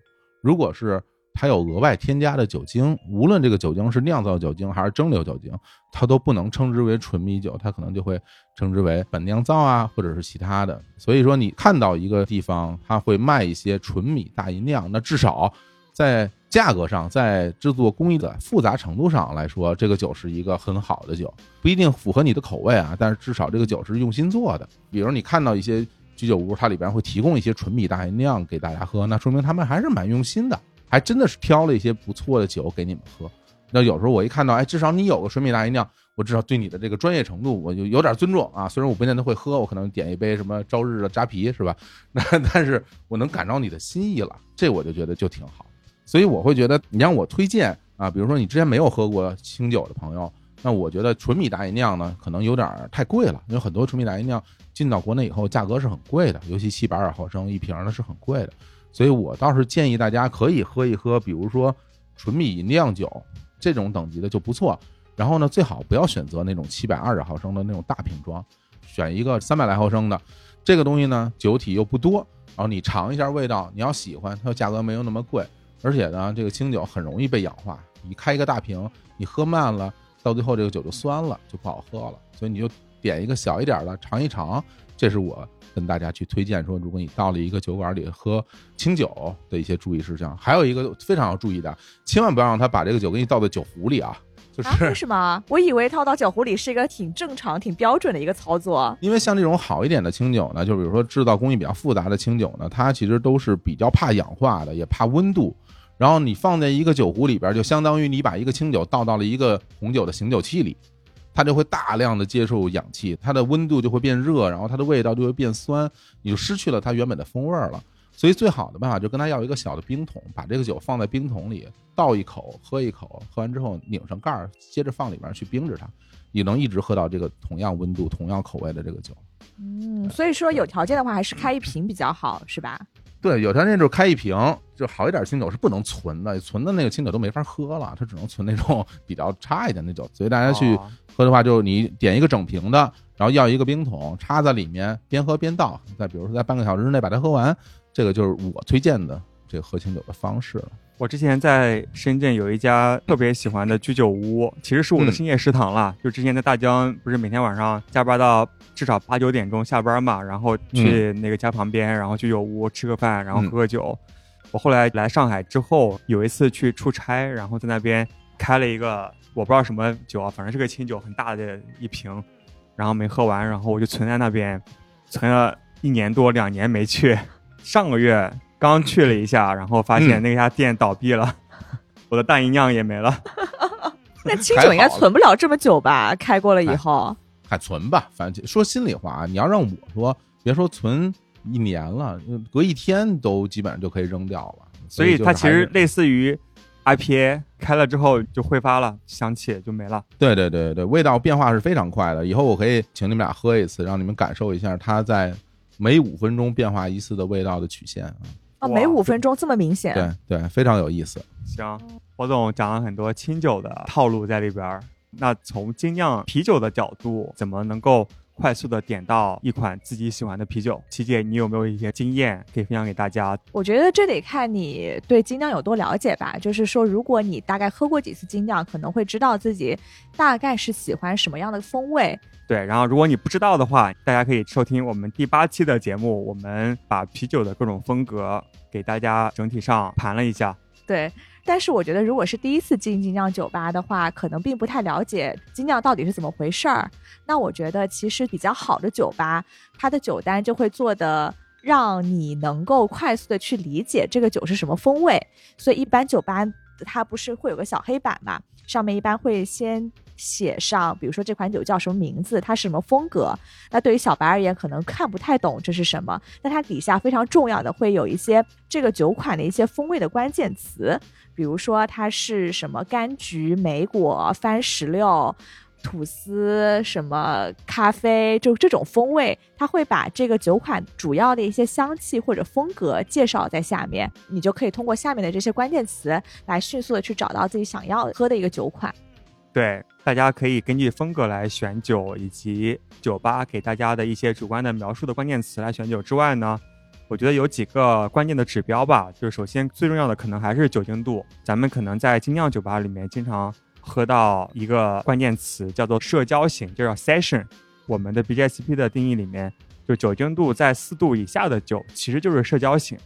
[SPEAKER 3] 如果是它有额外添加的酒精，无论这个酒精是酿造酒精还是蒸馏酒精，它都不能称之为纯米酒，它可能就会称之为本酿造啊，或者是其他的。所以说，你看到一个地方它会卖一些纯米大吟酿，那至少在价格上，在制作工艺的复杂程度上来说，这个酒是一个很好的酒，不一定符合你的口味啊，但是至少这个酒是用心做的。比如你看到一些居酒屋，它里边会提供一些纯米大吟酿给大家喝，那说明他们还是蛮用心的。还真的是挑了一些不错的酒给你们喝。那有时候我一看到，哎，至少你有个纯米大吟酿，我至少对你的这个专业程度我就有点尊重啊。虽然我不见得会喝，我可能点一杯什么朝日的扎啤是吧？那但是我能感着你的心意了，这我就觉得就挺好。所以我会觉得，你让我推荐啊，比如说你之前没有喝过清酒的朋友，那我觉得纯米大吟酿呢，可能有点太贵了，因为很多纯米大吟酿进到国内以后价格是很贵的，尤其七百二毫升一瓶呢是很贵的。所以我倒是建议大家可以喝一喝，比如说纯米酿酒这种等级的就不错。然后呢，最好不要选择那种七百二十毫升的那种大瓶装，选一个三百来毫升的。这个东西呢，酒体又不多，然后你尝一下味道，你要喜欢，它价格没有那么贵。而且呢，这个清酒很容易被氧化，你开一个大瓶，你喝慢了，到最后这个酒就酸了，就不好喝了。所以你就点一个小一点的尝一尝，这是我。跟大家去推荐说，如果你到了一个酒馆里喝清酒的一些注意事项，还有一个非常要注意的，千万不要让他把这个酒给你倒在酒壶里啊！就是
[SPEAKER 2] 为什么？我以为倒到酒壶里是一个挺正常、挺标准的一个操作。
[SPEAKER 3] 因为像这种好一点的清酒呢，就比如说制造工艺比较复杂的清酒呢，它其实都是比较怕氧化的，也怕温度。然后你放在一个酒壶里边，就相当于你把一个清酒倒到了一个红酒的醒酒器里。它就会大量的接受氧气，它的温度就会变热，然后它的味道就会变酸，你就失去了它原本的风味了。所以最好的办法就跟他要一个小的冰桶，把这个酒放在冰桶里，倒一口，喝一口，喝完之后拧上盖儿，接着放里边去冰着它，你能一直喝到这个同样温度、同样口味的这个酒。
[SPEAKER 2] 嗯，所以说有条件的话，还是开一瓶比较好，是吧？
[SPEAKER 3] 对，有条件就是开一瓶，就好一点清酒是不能存的，存的那个清酒都没法喝了，它只能存那种比较差一点的酒。所以大家去
[SPEAKER 1] 哦
[SPEAKER 3] 喝的话，就你点一个整瓶的，然后要一个冰桶插在里面，边喝边倒，再比如说在半个小时之内把它喝完，这个就是我推荐的这个喝清酒的方式了。
[SPEAKER 1] 我之前在深圳有一家特别喜欢的居酒屋，其实是我的
[SPEAKER 3] 嗯
[SPEAKER 1] 深夜食堂啦。就之前在大江，不是每天晚上加班到至少八九点钟下班嘛，然后去那个家旁边，然后居酒屋吃个饭，然后
[SPEAKER 3] 嗯
[SPEAKER 1] 喝个酒。我后来来上海之后，有一次去出差，然后在那边开了一个我不知道什么酒啊，反正是个清酒，很大的一瓶，然后没喝完，然后我就存在那边，存了一年多两年没去，上个月刚去了一下，然后发现
[SPEAKER 3] 嗯
[SPEAKER 1] 那家店倒闭了，我的大吟酿也没了。
[SPEAKER 2] 那清酒应该存不了这么久吧？开过了以后，
[SPEAKER 3] 还存吧，反正说心里话啊，你要让我说，别说存一年了，隔一天都基本上就可以扔掉了。
[SPEAKER 1] 所以它其实类似于 IPA，开了之后就挥发了，香气就没了。
[SPEAKER 3] 对对对对，味道变化是非常快的。以后我可以请你们俩喝一次，让你们感受一下它在每五分钟变化一次的味道的曲线啊。
[SPEAKER 2] 每五分钟这么明显，
[SPEAKER 3] 对对，非常有意思。
[SPEAKER 1] 行，火总讲了很多清酒的套路在里边儿。那从精酿啤酒的角度，怎么能够快速的点到一款自己喜欢的啤酒？琪姐，你有没有一些经验可以分享给大家？
[SPEAKER 2] 我觉得这得看你对精酿有多了解吧。就是说，如果你大概喝过几次精酿，可能会知道自己大概是喜欢什么样的风味。
[SPEAKER 1] 对，然后如果你不知道的话，大家可以收听我们第八期的节目，我们把啤酒的各种风格给大家整体上盘了一下。
[SPEAKER 2] 对，但是我觉得，如果是第一次进精酿酒吧的话，可能并不太了解精酿到底是怎么回事儿。那我觉得，其实比较好的酒吧，它的酒单就会做的让你能够快速的去理解这个酒是什么风味。所以，一般酒吧它不是会有个小黑板嘛，上面一般会先。写上，比如说这款酒叫什么名字，它是什么风格。那对于小白而言，可能看不太懂这是什么，那它底下非常重要的会有一些这个酒款的一些风味的关键词，比如说它是什么柑橘、莓果、番石榴。吐司什么咖啡，就这种风味，它会把这个酒款主要的一些香气或者风格介绍在下面，你就可以通过下面的这些关键词来迅速的去找到自己想要喝的一个酒款。
[SPEAKER 1] 对，大家可以根据风格来选酒，以及酒吧给大家的一些主观的描述的关键词来选酒之外呢，我觉得有几个关键的指标吧。就是首先最重要的可能还是酒精度。咱们可能在精酿酒吧里面经常喝到一个关键词叫做社交型，就叫 session。我们的 BJCP 的定义里面，就酒精度在四度以下的酒其实就是社交型。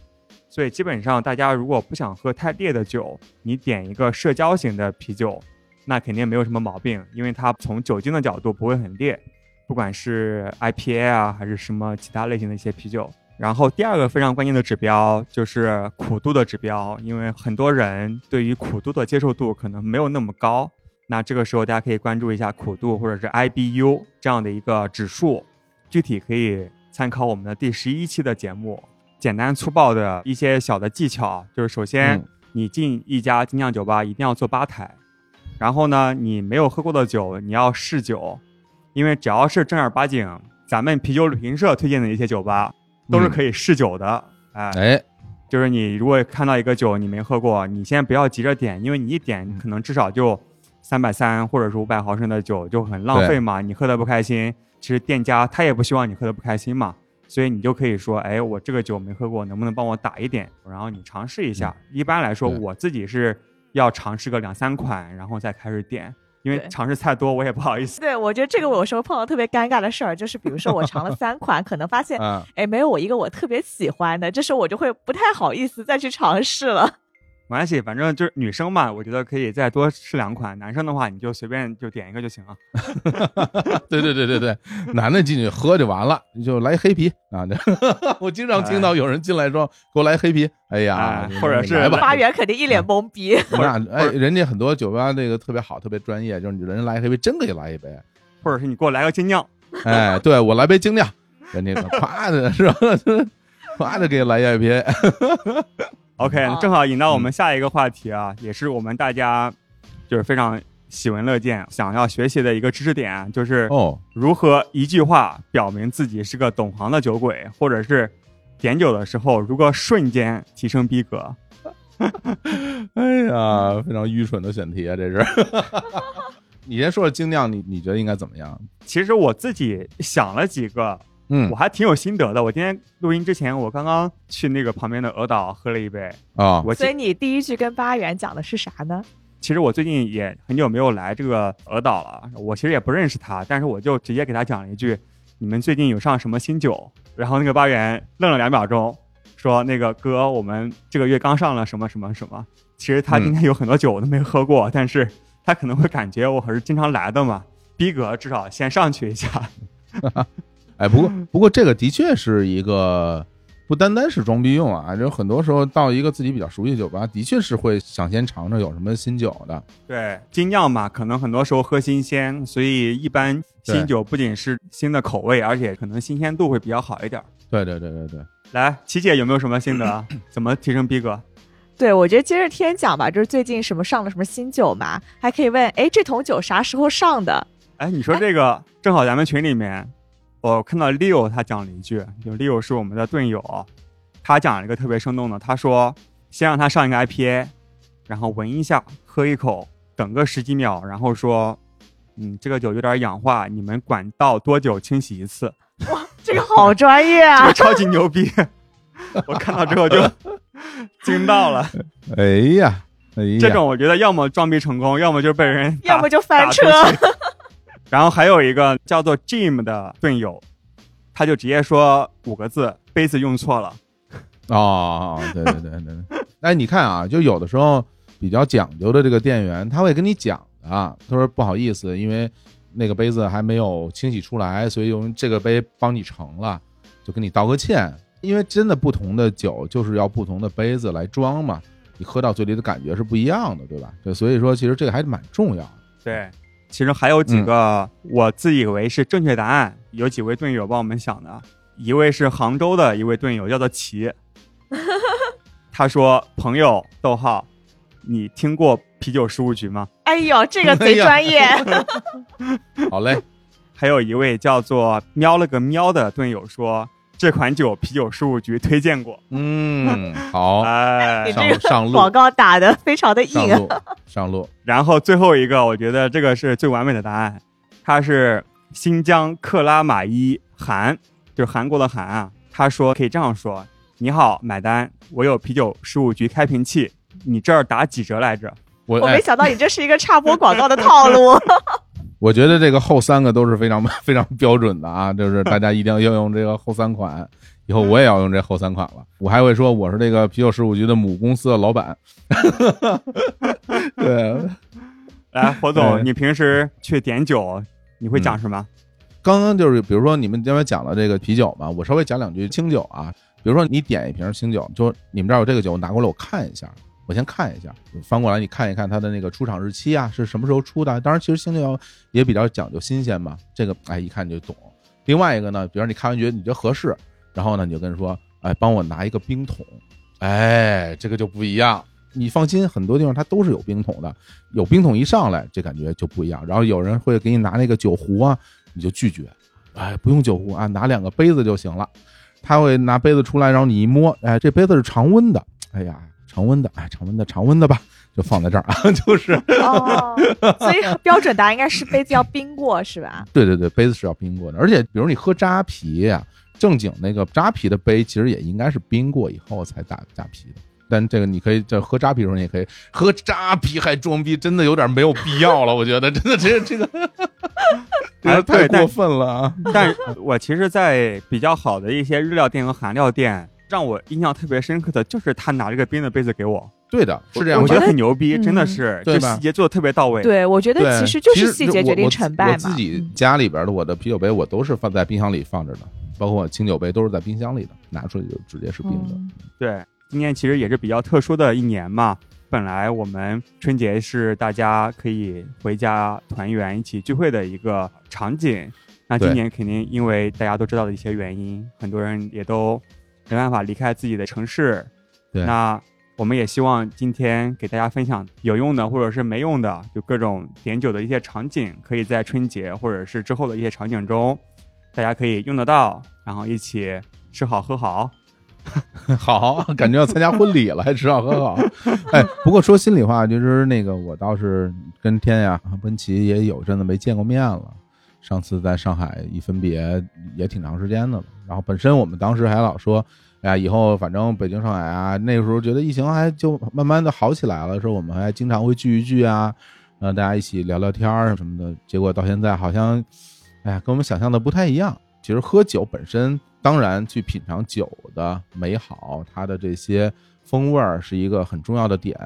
[SPEAKER 1] 所以基本上大家如果不想喝太烈的酒，你点一个社交型的啤酒。那肯定没有什么毛病，因为它从酒精的角度不会很烈，不管是 IPA 啊还是什么其他类型的一些啤酒。然后第二个非常关键的指标就是苦度的指标，因为很多人对于苦度的接受度可能没有那么高。那这个时候大家可以关注一下苦度或者是 IBU 这样的一个指数，具体可以参考我们的第十一期的节目。简单粗暴的一些小的技巧，就是首先
[SPEAKER 3] 嗯
[SPEAKER 1] 你进一家精酿酒吧一定要坐吧台。然后呢，你没有喝过的酒，你要试酒，因为只要是正儿八经咱们啤酒旅行社推荐的一些酒吧，都是可以试酒的。哎，
[SPEAKER 3] 哎，
[SPEAKER 1] 就是你如果看到一个酒你没喝过，你先不要急着点，因为你一点
[SPEAKER 3] 嗯
[SPEAKER 1] 可能至少就三百三或者是五百毫升的酒，就很浪费嘛。你喝的不开心，其实店家他也不希望你喝的不开心嘛。所以你就可以说，哎，我这个酒没喝过，能不能帮我打一点？然后你尝试一下。一般来说，我自己是要尝试个两三款，然后再开始点，因为尝试太多我也不好意思。
[SPEAKER 2] 对，我觉得这个我有时候碰到特别尴尬的事儿，就是比如说我尝了三款，可能发现
[SPEAKER 3] 啊，
[SPEAKER 2] 哎没有我一个我特别喜欢的，这时候我就会不太好意思再去尝试了。
[SPEAKER 1] 没关系，反正就是女生嘛，我觉得可以再多试两款。男生的话，你就随便就点一个就行了。
[SPEAKER 3] 对对对对对，男的进去喝就完了，你就来黑啤啊！我经常听到有人进来说给我来黑啤，哎呀
[SPEAKER 1] 哎，或者是
[SPEAKER 2] 发源肯定一脸懵逼。
[SPEAKER 3] 那哎，人家很多酒吧那个特别好，特别专业，就是你人家来一黑啤，真给你来一杯。
[SPEAKER 1] 或者是你给我来个精酿，
[SPEAKER 3] 哎，对我来杯精酿，人家夸的是吧？夸的给你来一杯，
[SPEAKER 1] OK，
[SPEAKER 2] 好
[SPEAKER 1] 正好引到我们下一个话题啊，也是我们大家就是非常喜闻乐见、想要学习的一个知识点啊，就是
[SPEAKER 3] 哦，
[SPEAKER 1] 如何一句话表明自己是个懂行的酒鬼，或者是点酒的时候如何瞬间提升逼格。
[SPEAKER 3] 哎呀，非常愚蠢的选题啊，这是。你先说说精酿，你你觉得应该怎么样？
[SPEAKER 1] 其实我自己想了几个，
[SPEAKER 3] 嗯
[SPEAKER 1] 我还挺有心得的。我今天录音之前，我刚刚去那个旁边的鹅岛喝了一杯。
[SPEAKER 3] 啊，
[SPEAKER 1] 我
[SPEAKER 2] 所以你第一句跟八元讲的是啥呢？
[SPEAKER 1] 其实我最近也很久没有来这个鹅岛了，我其实也不认识他，但是我就直接给他讲了一句：“你们最近有上什么新酒？”然后那个八元愣了两秒钟，说：“那个哥，我们这个月刚上了什么什么什么。”其实他今天有很多酒我都没喝过，但是他可能会感觉我还是经常来的嘛。逼格至少先上去一下。
[SPEAKER 3] 哎，不过不过这个的确是一个不单单是装逼用啊，就很多时候到一个自己比较熟悉的酒吧，的确是会想先尝尝有什么新酒的。
[SPEAKER 1] 对，精酿嘛，可能很多时候喝新鲜，所以一般新酒不仅是新的口味，而且可能新鲜度会比较好一点。
[SPEAKER 3] 对对对对对，
[SPEAKER 1] 来，琪姐有没有什么心得？怎么提升逼格？
[SPEAKER 2] 对，我觉得接着天讲吧，就是最近什么上了什么新酒嘛，还可以问，哎，这桶酒啥时候上的？
[SPEAKER 1] 哎，你说这个，正好咱们群里面，我看到 Leo 他讲了一句，就 Leo 是我们的队友，他讲了一个特别生动的，他说先让他上一个 IPA，然后闻一下，喝一口，等个十几秒，然后说，嗯，这个酒有点氧化，你们管道多久清洗一次？
[SPEAKER 2] 哇这个好专业
[SPEAKER 1] 这
[SPEAKER 2] 啊
[SPEAKER 1] 个！超级牛逼！我看到之后就 惊到了。
[SPEAKER 3] 哎呀，哎呀，
[SPEAKER 1] 这种我觉得要么装逼成功，要么就被人
[SPEAKER 2] 要么就翻车。
[SPEAKER 1] 然后还有一个叫做 Jim 的队友，他就直接说五个字：杯子用错了。
[SPEAKER 3] 哦，对对对对对。哎，你看啊，就有的时候比较讲究的这个店员，他会跟你讲的啊，他说不好意思，因为那个杯子还没有清洗出来，所以用这个杯帮你盛了，就跟你道个歉。因为真的不同的酒就是要不同的杯子来装嘛，你喝到嘴里的感觉是不一样的，对吧？对，所以说其实这个还是蛮重要的。
[SPEAKER 1] 对，其实还有几个我自以为是正确答案，有几位队友帮我们想的。一位是杭州的一位队友，叫做齐，他说：“朋友，逗号，你听过啤酒事务局吗？”
[SPEAKER 2] 哎呦，这个贼专业。
[SPEAKER 3] 好嘞，
[SPEAKER 1] 还有一位叫做喵了个喵的队友说，这款酒啤酒事务局推荐过。
[SPEAKER 3] 嗯，好，
[SPEAKER 1] 哎
[SPEAKER 2] 你，这个
[SPEAKER 3] 上上路
[SPEAKER 2] 广告打的非常的硬。
[SPEAKER 3] 上路上路，
[SPEAKER 1] 然后最后一个，我觉得这个是最完美的答案，他是新疆克拉玛依韩，就是韩国的韩啊。他说可以这样说：你好，买单，我有啤酒事务局开瓶器，你这儿打几折来着？
[SPEAKER 3] 我哎
[SPEAKER 2] 我没想到你这是一个插播广告的套路。
[SPEAKER 3] 我觉得这个后三个都是非常 非常标准的啊，就是大家一定要用这个后三款。以后我也要用这后三款了。我还会说我是这个啤酒十五局的母公司的老板。对，
[SPEAKER 1] 来，火总，
[SPEAKER 3] 哎
[SPEAKER 1] 你平时去点酒，你会讲什么？
[SPEAKER 3] 刚刚就是比如说你们刚才讲了这个啤酒嘛，我稍微讲两句清酒啊。比如说你点一瓶清酒，就你们这儿有这个酒，拿过来我看一下，我先看一下，翻过来你看一看它的那个出厂日期啊，是什么时候出的。当然，其实清酒也比较讲究新鲜嘛，这个哎一看就懂。另外一个呢，比如你看完觉得你觉得合适，然后呢你就跟人说，哎，帮我拿一个冰桶，哎，这个就不一样。你放心，很多地方它都是有冰桶的，有冰桶一上来，这感觉就不一样。然后有人会给你拿那个酒壶啊，你就拒绝，哎，不用酒壶啊，拿两个杯子就行了。他会拿杯子出来，然后你一摸，哎，这杯子是常温的，哎呀，常温的，哎，常温的，常温的吧，就放在这儿啊，就是，
[SPEAKER 2] 哦，所以标准答案应该是杯子要冰过，是吧？
[SPEAKER 3] 对对对，杯子是要冰过的，而且比如你喝扎啤啊、正经那个扎啤的杯，其实也应该是冰过以后才打扎啤的。但这个你可以在喝扎啤的时候，你也可以喝扎啤还装逼，真的有点没有必要了。我觉得真的这这个，这个 太过分了啊！
[SPEAKER 1] 但我其实，在比较好的一些日料店和韩料店，让我印象特别深刻的就是他拿这个冰的杯子给我，
[SPEAKER 3] 对的，是这样。
[SPEAKER 1] 我觉得很牛逼，
[SPEAKER 2] 嗯
[SPEAKER 1] 真的是，
[SPEAKER 3] 对
[SPEAKER 1] 细节做的特别到位。
[SPEAKER 2] 对，我觉得，其实就是细节决定
[SPEAKER 3] 我我
[SPEAKER 2] 成败嘛。
[SPEAKER 3] 我自己家里边的我的啤酒杯，我都是放在冰箱里放着的，包括我清酒杯都是在冰箱里的，拿出来就直接是冰的。
[SPEAKER 2] 嗯
[SPEAKER 1] 对，今年其实也是比较特殊的一年嘛。本来我们春节是大家可以回家团圆、一起聚会的一个场景，那今年肯定因为大家都知道的一些原因，很多人也都没办法离开自己的城市。
[SPEAKER 3] 对
[SPEAKER 1] 那我们也希望今天给大家分享有用的或者是没用的，就各种点酒的一些场景，可以在春节或者是之后的一些场景中，大家可以用得到，然后一起吃好喝好。
[SPEAKER 3] 好，感觉要参加婚礼了，还吃好喝好。哎，不过说心里话，就是那个我倒是跟天呀、温琪也有阵子没见过面了。上次在上海一分别也挺长时间的了。然后本身我们当时还老说，哎呀，以后反正北京、上海啊，那个时候觉得疫情还就慢慢的好起来了，说我们还经常会聚一聚啊，呃，大家一起聊聊天儿什么的。结果到现在好像，哎呀，跟我们想象的不太一样。其实喝酒本身，当然去品尝酒的美好，它的这些风味儿是一个很重要的点。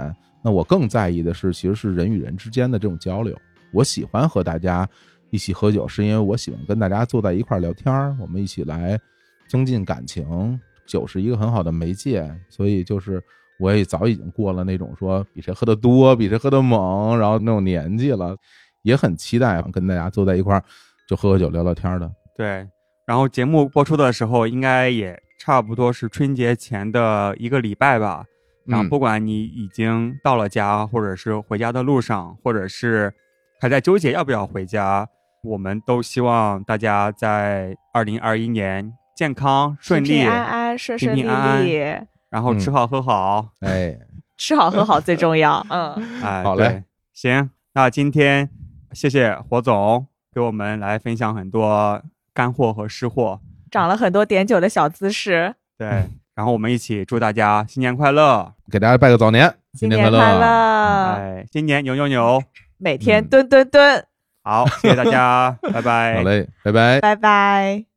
[SPEAKER 3] 那我更在意的是，其实是人与人之间的这种交流。我喜欢和大家一起喝酒，是因为我喜欢跟大家坐在一块儿聊天儿，我们一起来增进感情。酒是一个很好的媒介，所以就是我也早已经过了那种说比谁喝得多、比谁喝得猛，然后那种年纪了，也很期待跟大家坐在一块儿就喝喝酒、聊聊天儿的。
[SPEAKER 1] 对，然后节目播出的时候，应该也差不多是春节前的一个礼拜吧。然后
[SPEAKER 3] 嗯
[SPEAKER 1] 不管你已经到了家，或者是回家的路上，或者是还在纠结要不要回家，我们都希望大家在二零二一年健康顺利，
[SPEAKER 2] 平平安安、顺顺利
[SPEAKER 1] 平平安安
[SPEAKER 2] 利，
[SPEAKER 1] 然后吃好喝好。
[SPEAKER 3] 哎，
[SPEAKER 2] 吃好喝好最重要。嗯，
[SPEAKER 1] 哎，
[SPEAKER 3] 好嘞，
[SPEAKER 1] 行，那今天谢谢火总给我们来分享很多干货和湿货。
[SPEAKER 2] 长了很多点酒的小姿势。
[SPEAKER 1] 对，
[SPEAKER 3] 嗯
[SPEAKER 1] 然后我们一起祝大家新年快乐，
[SPEAKER 3] 给大家拜个早年，新
[SPEAKER 2] 年
[SPEAKER 3] 快
[SPEAKER 2] 快乐！
[SPEAKER 1] 哎，今年牛牛牛，
[SPEAKER 2] 每天
[SPEAKER 3] 嗯
[SPEAKER 2] 蹲蹲蹲，
[SPEAKER 1] 好，谢谢大家，拜拜。
[SPEAKER 3] 好嘞，拜拜。
[SPEAKER 2] 拜拜。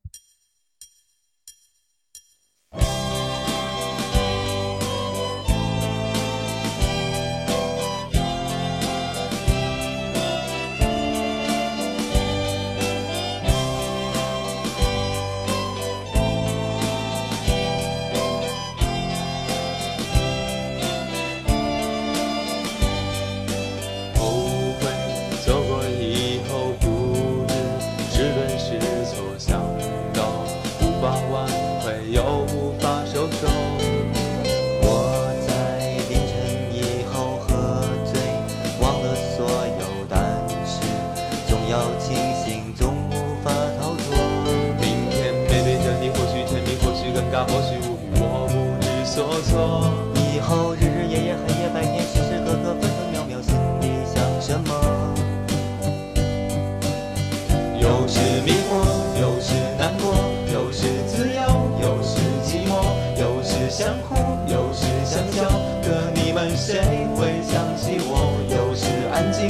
[SPEAKER 5] 谁会想起我？有时安静，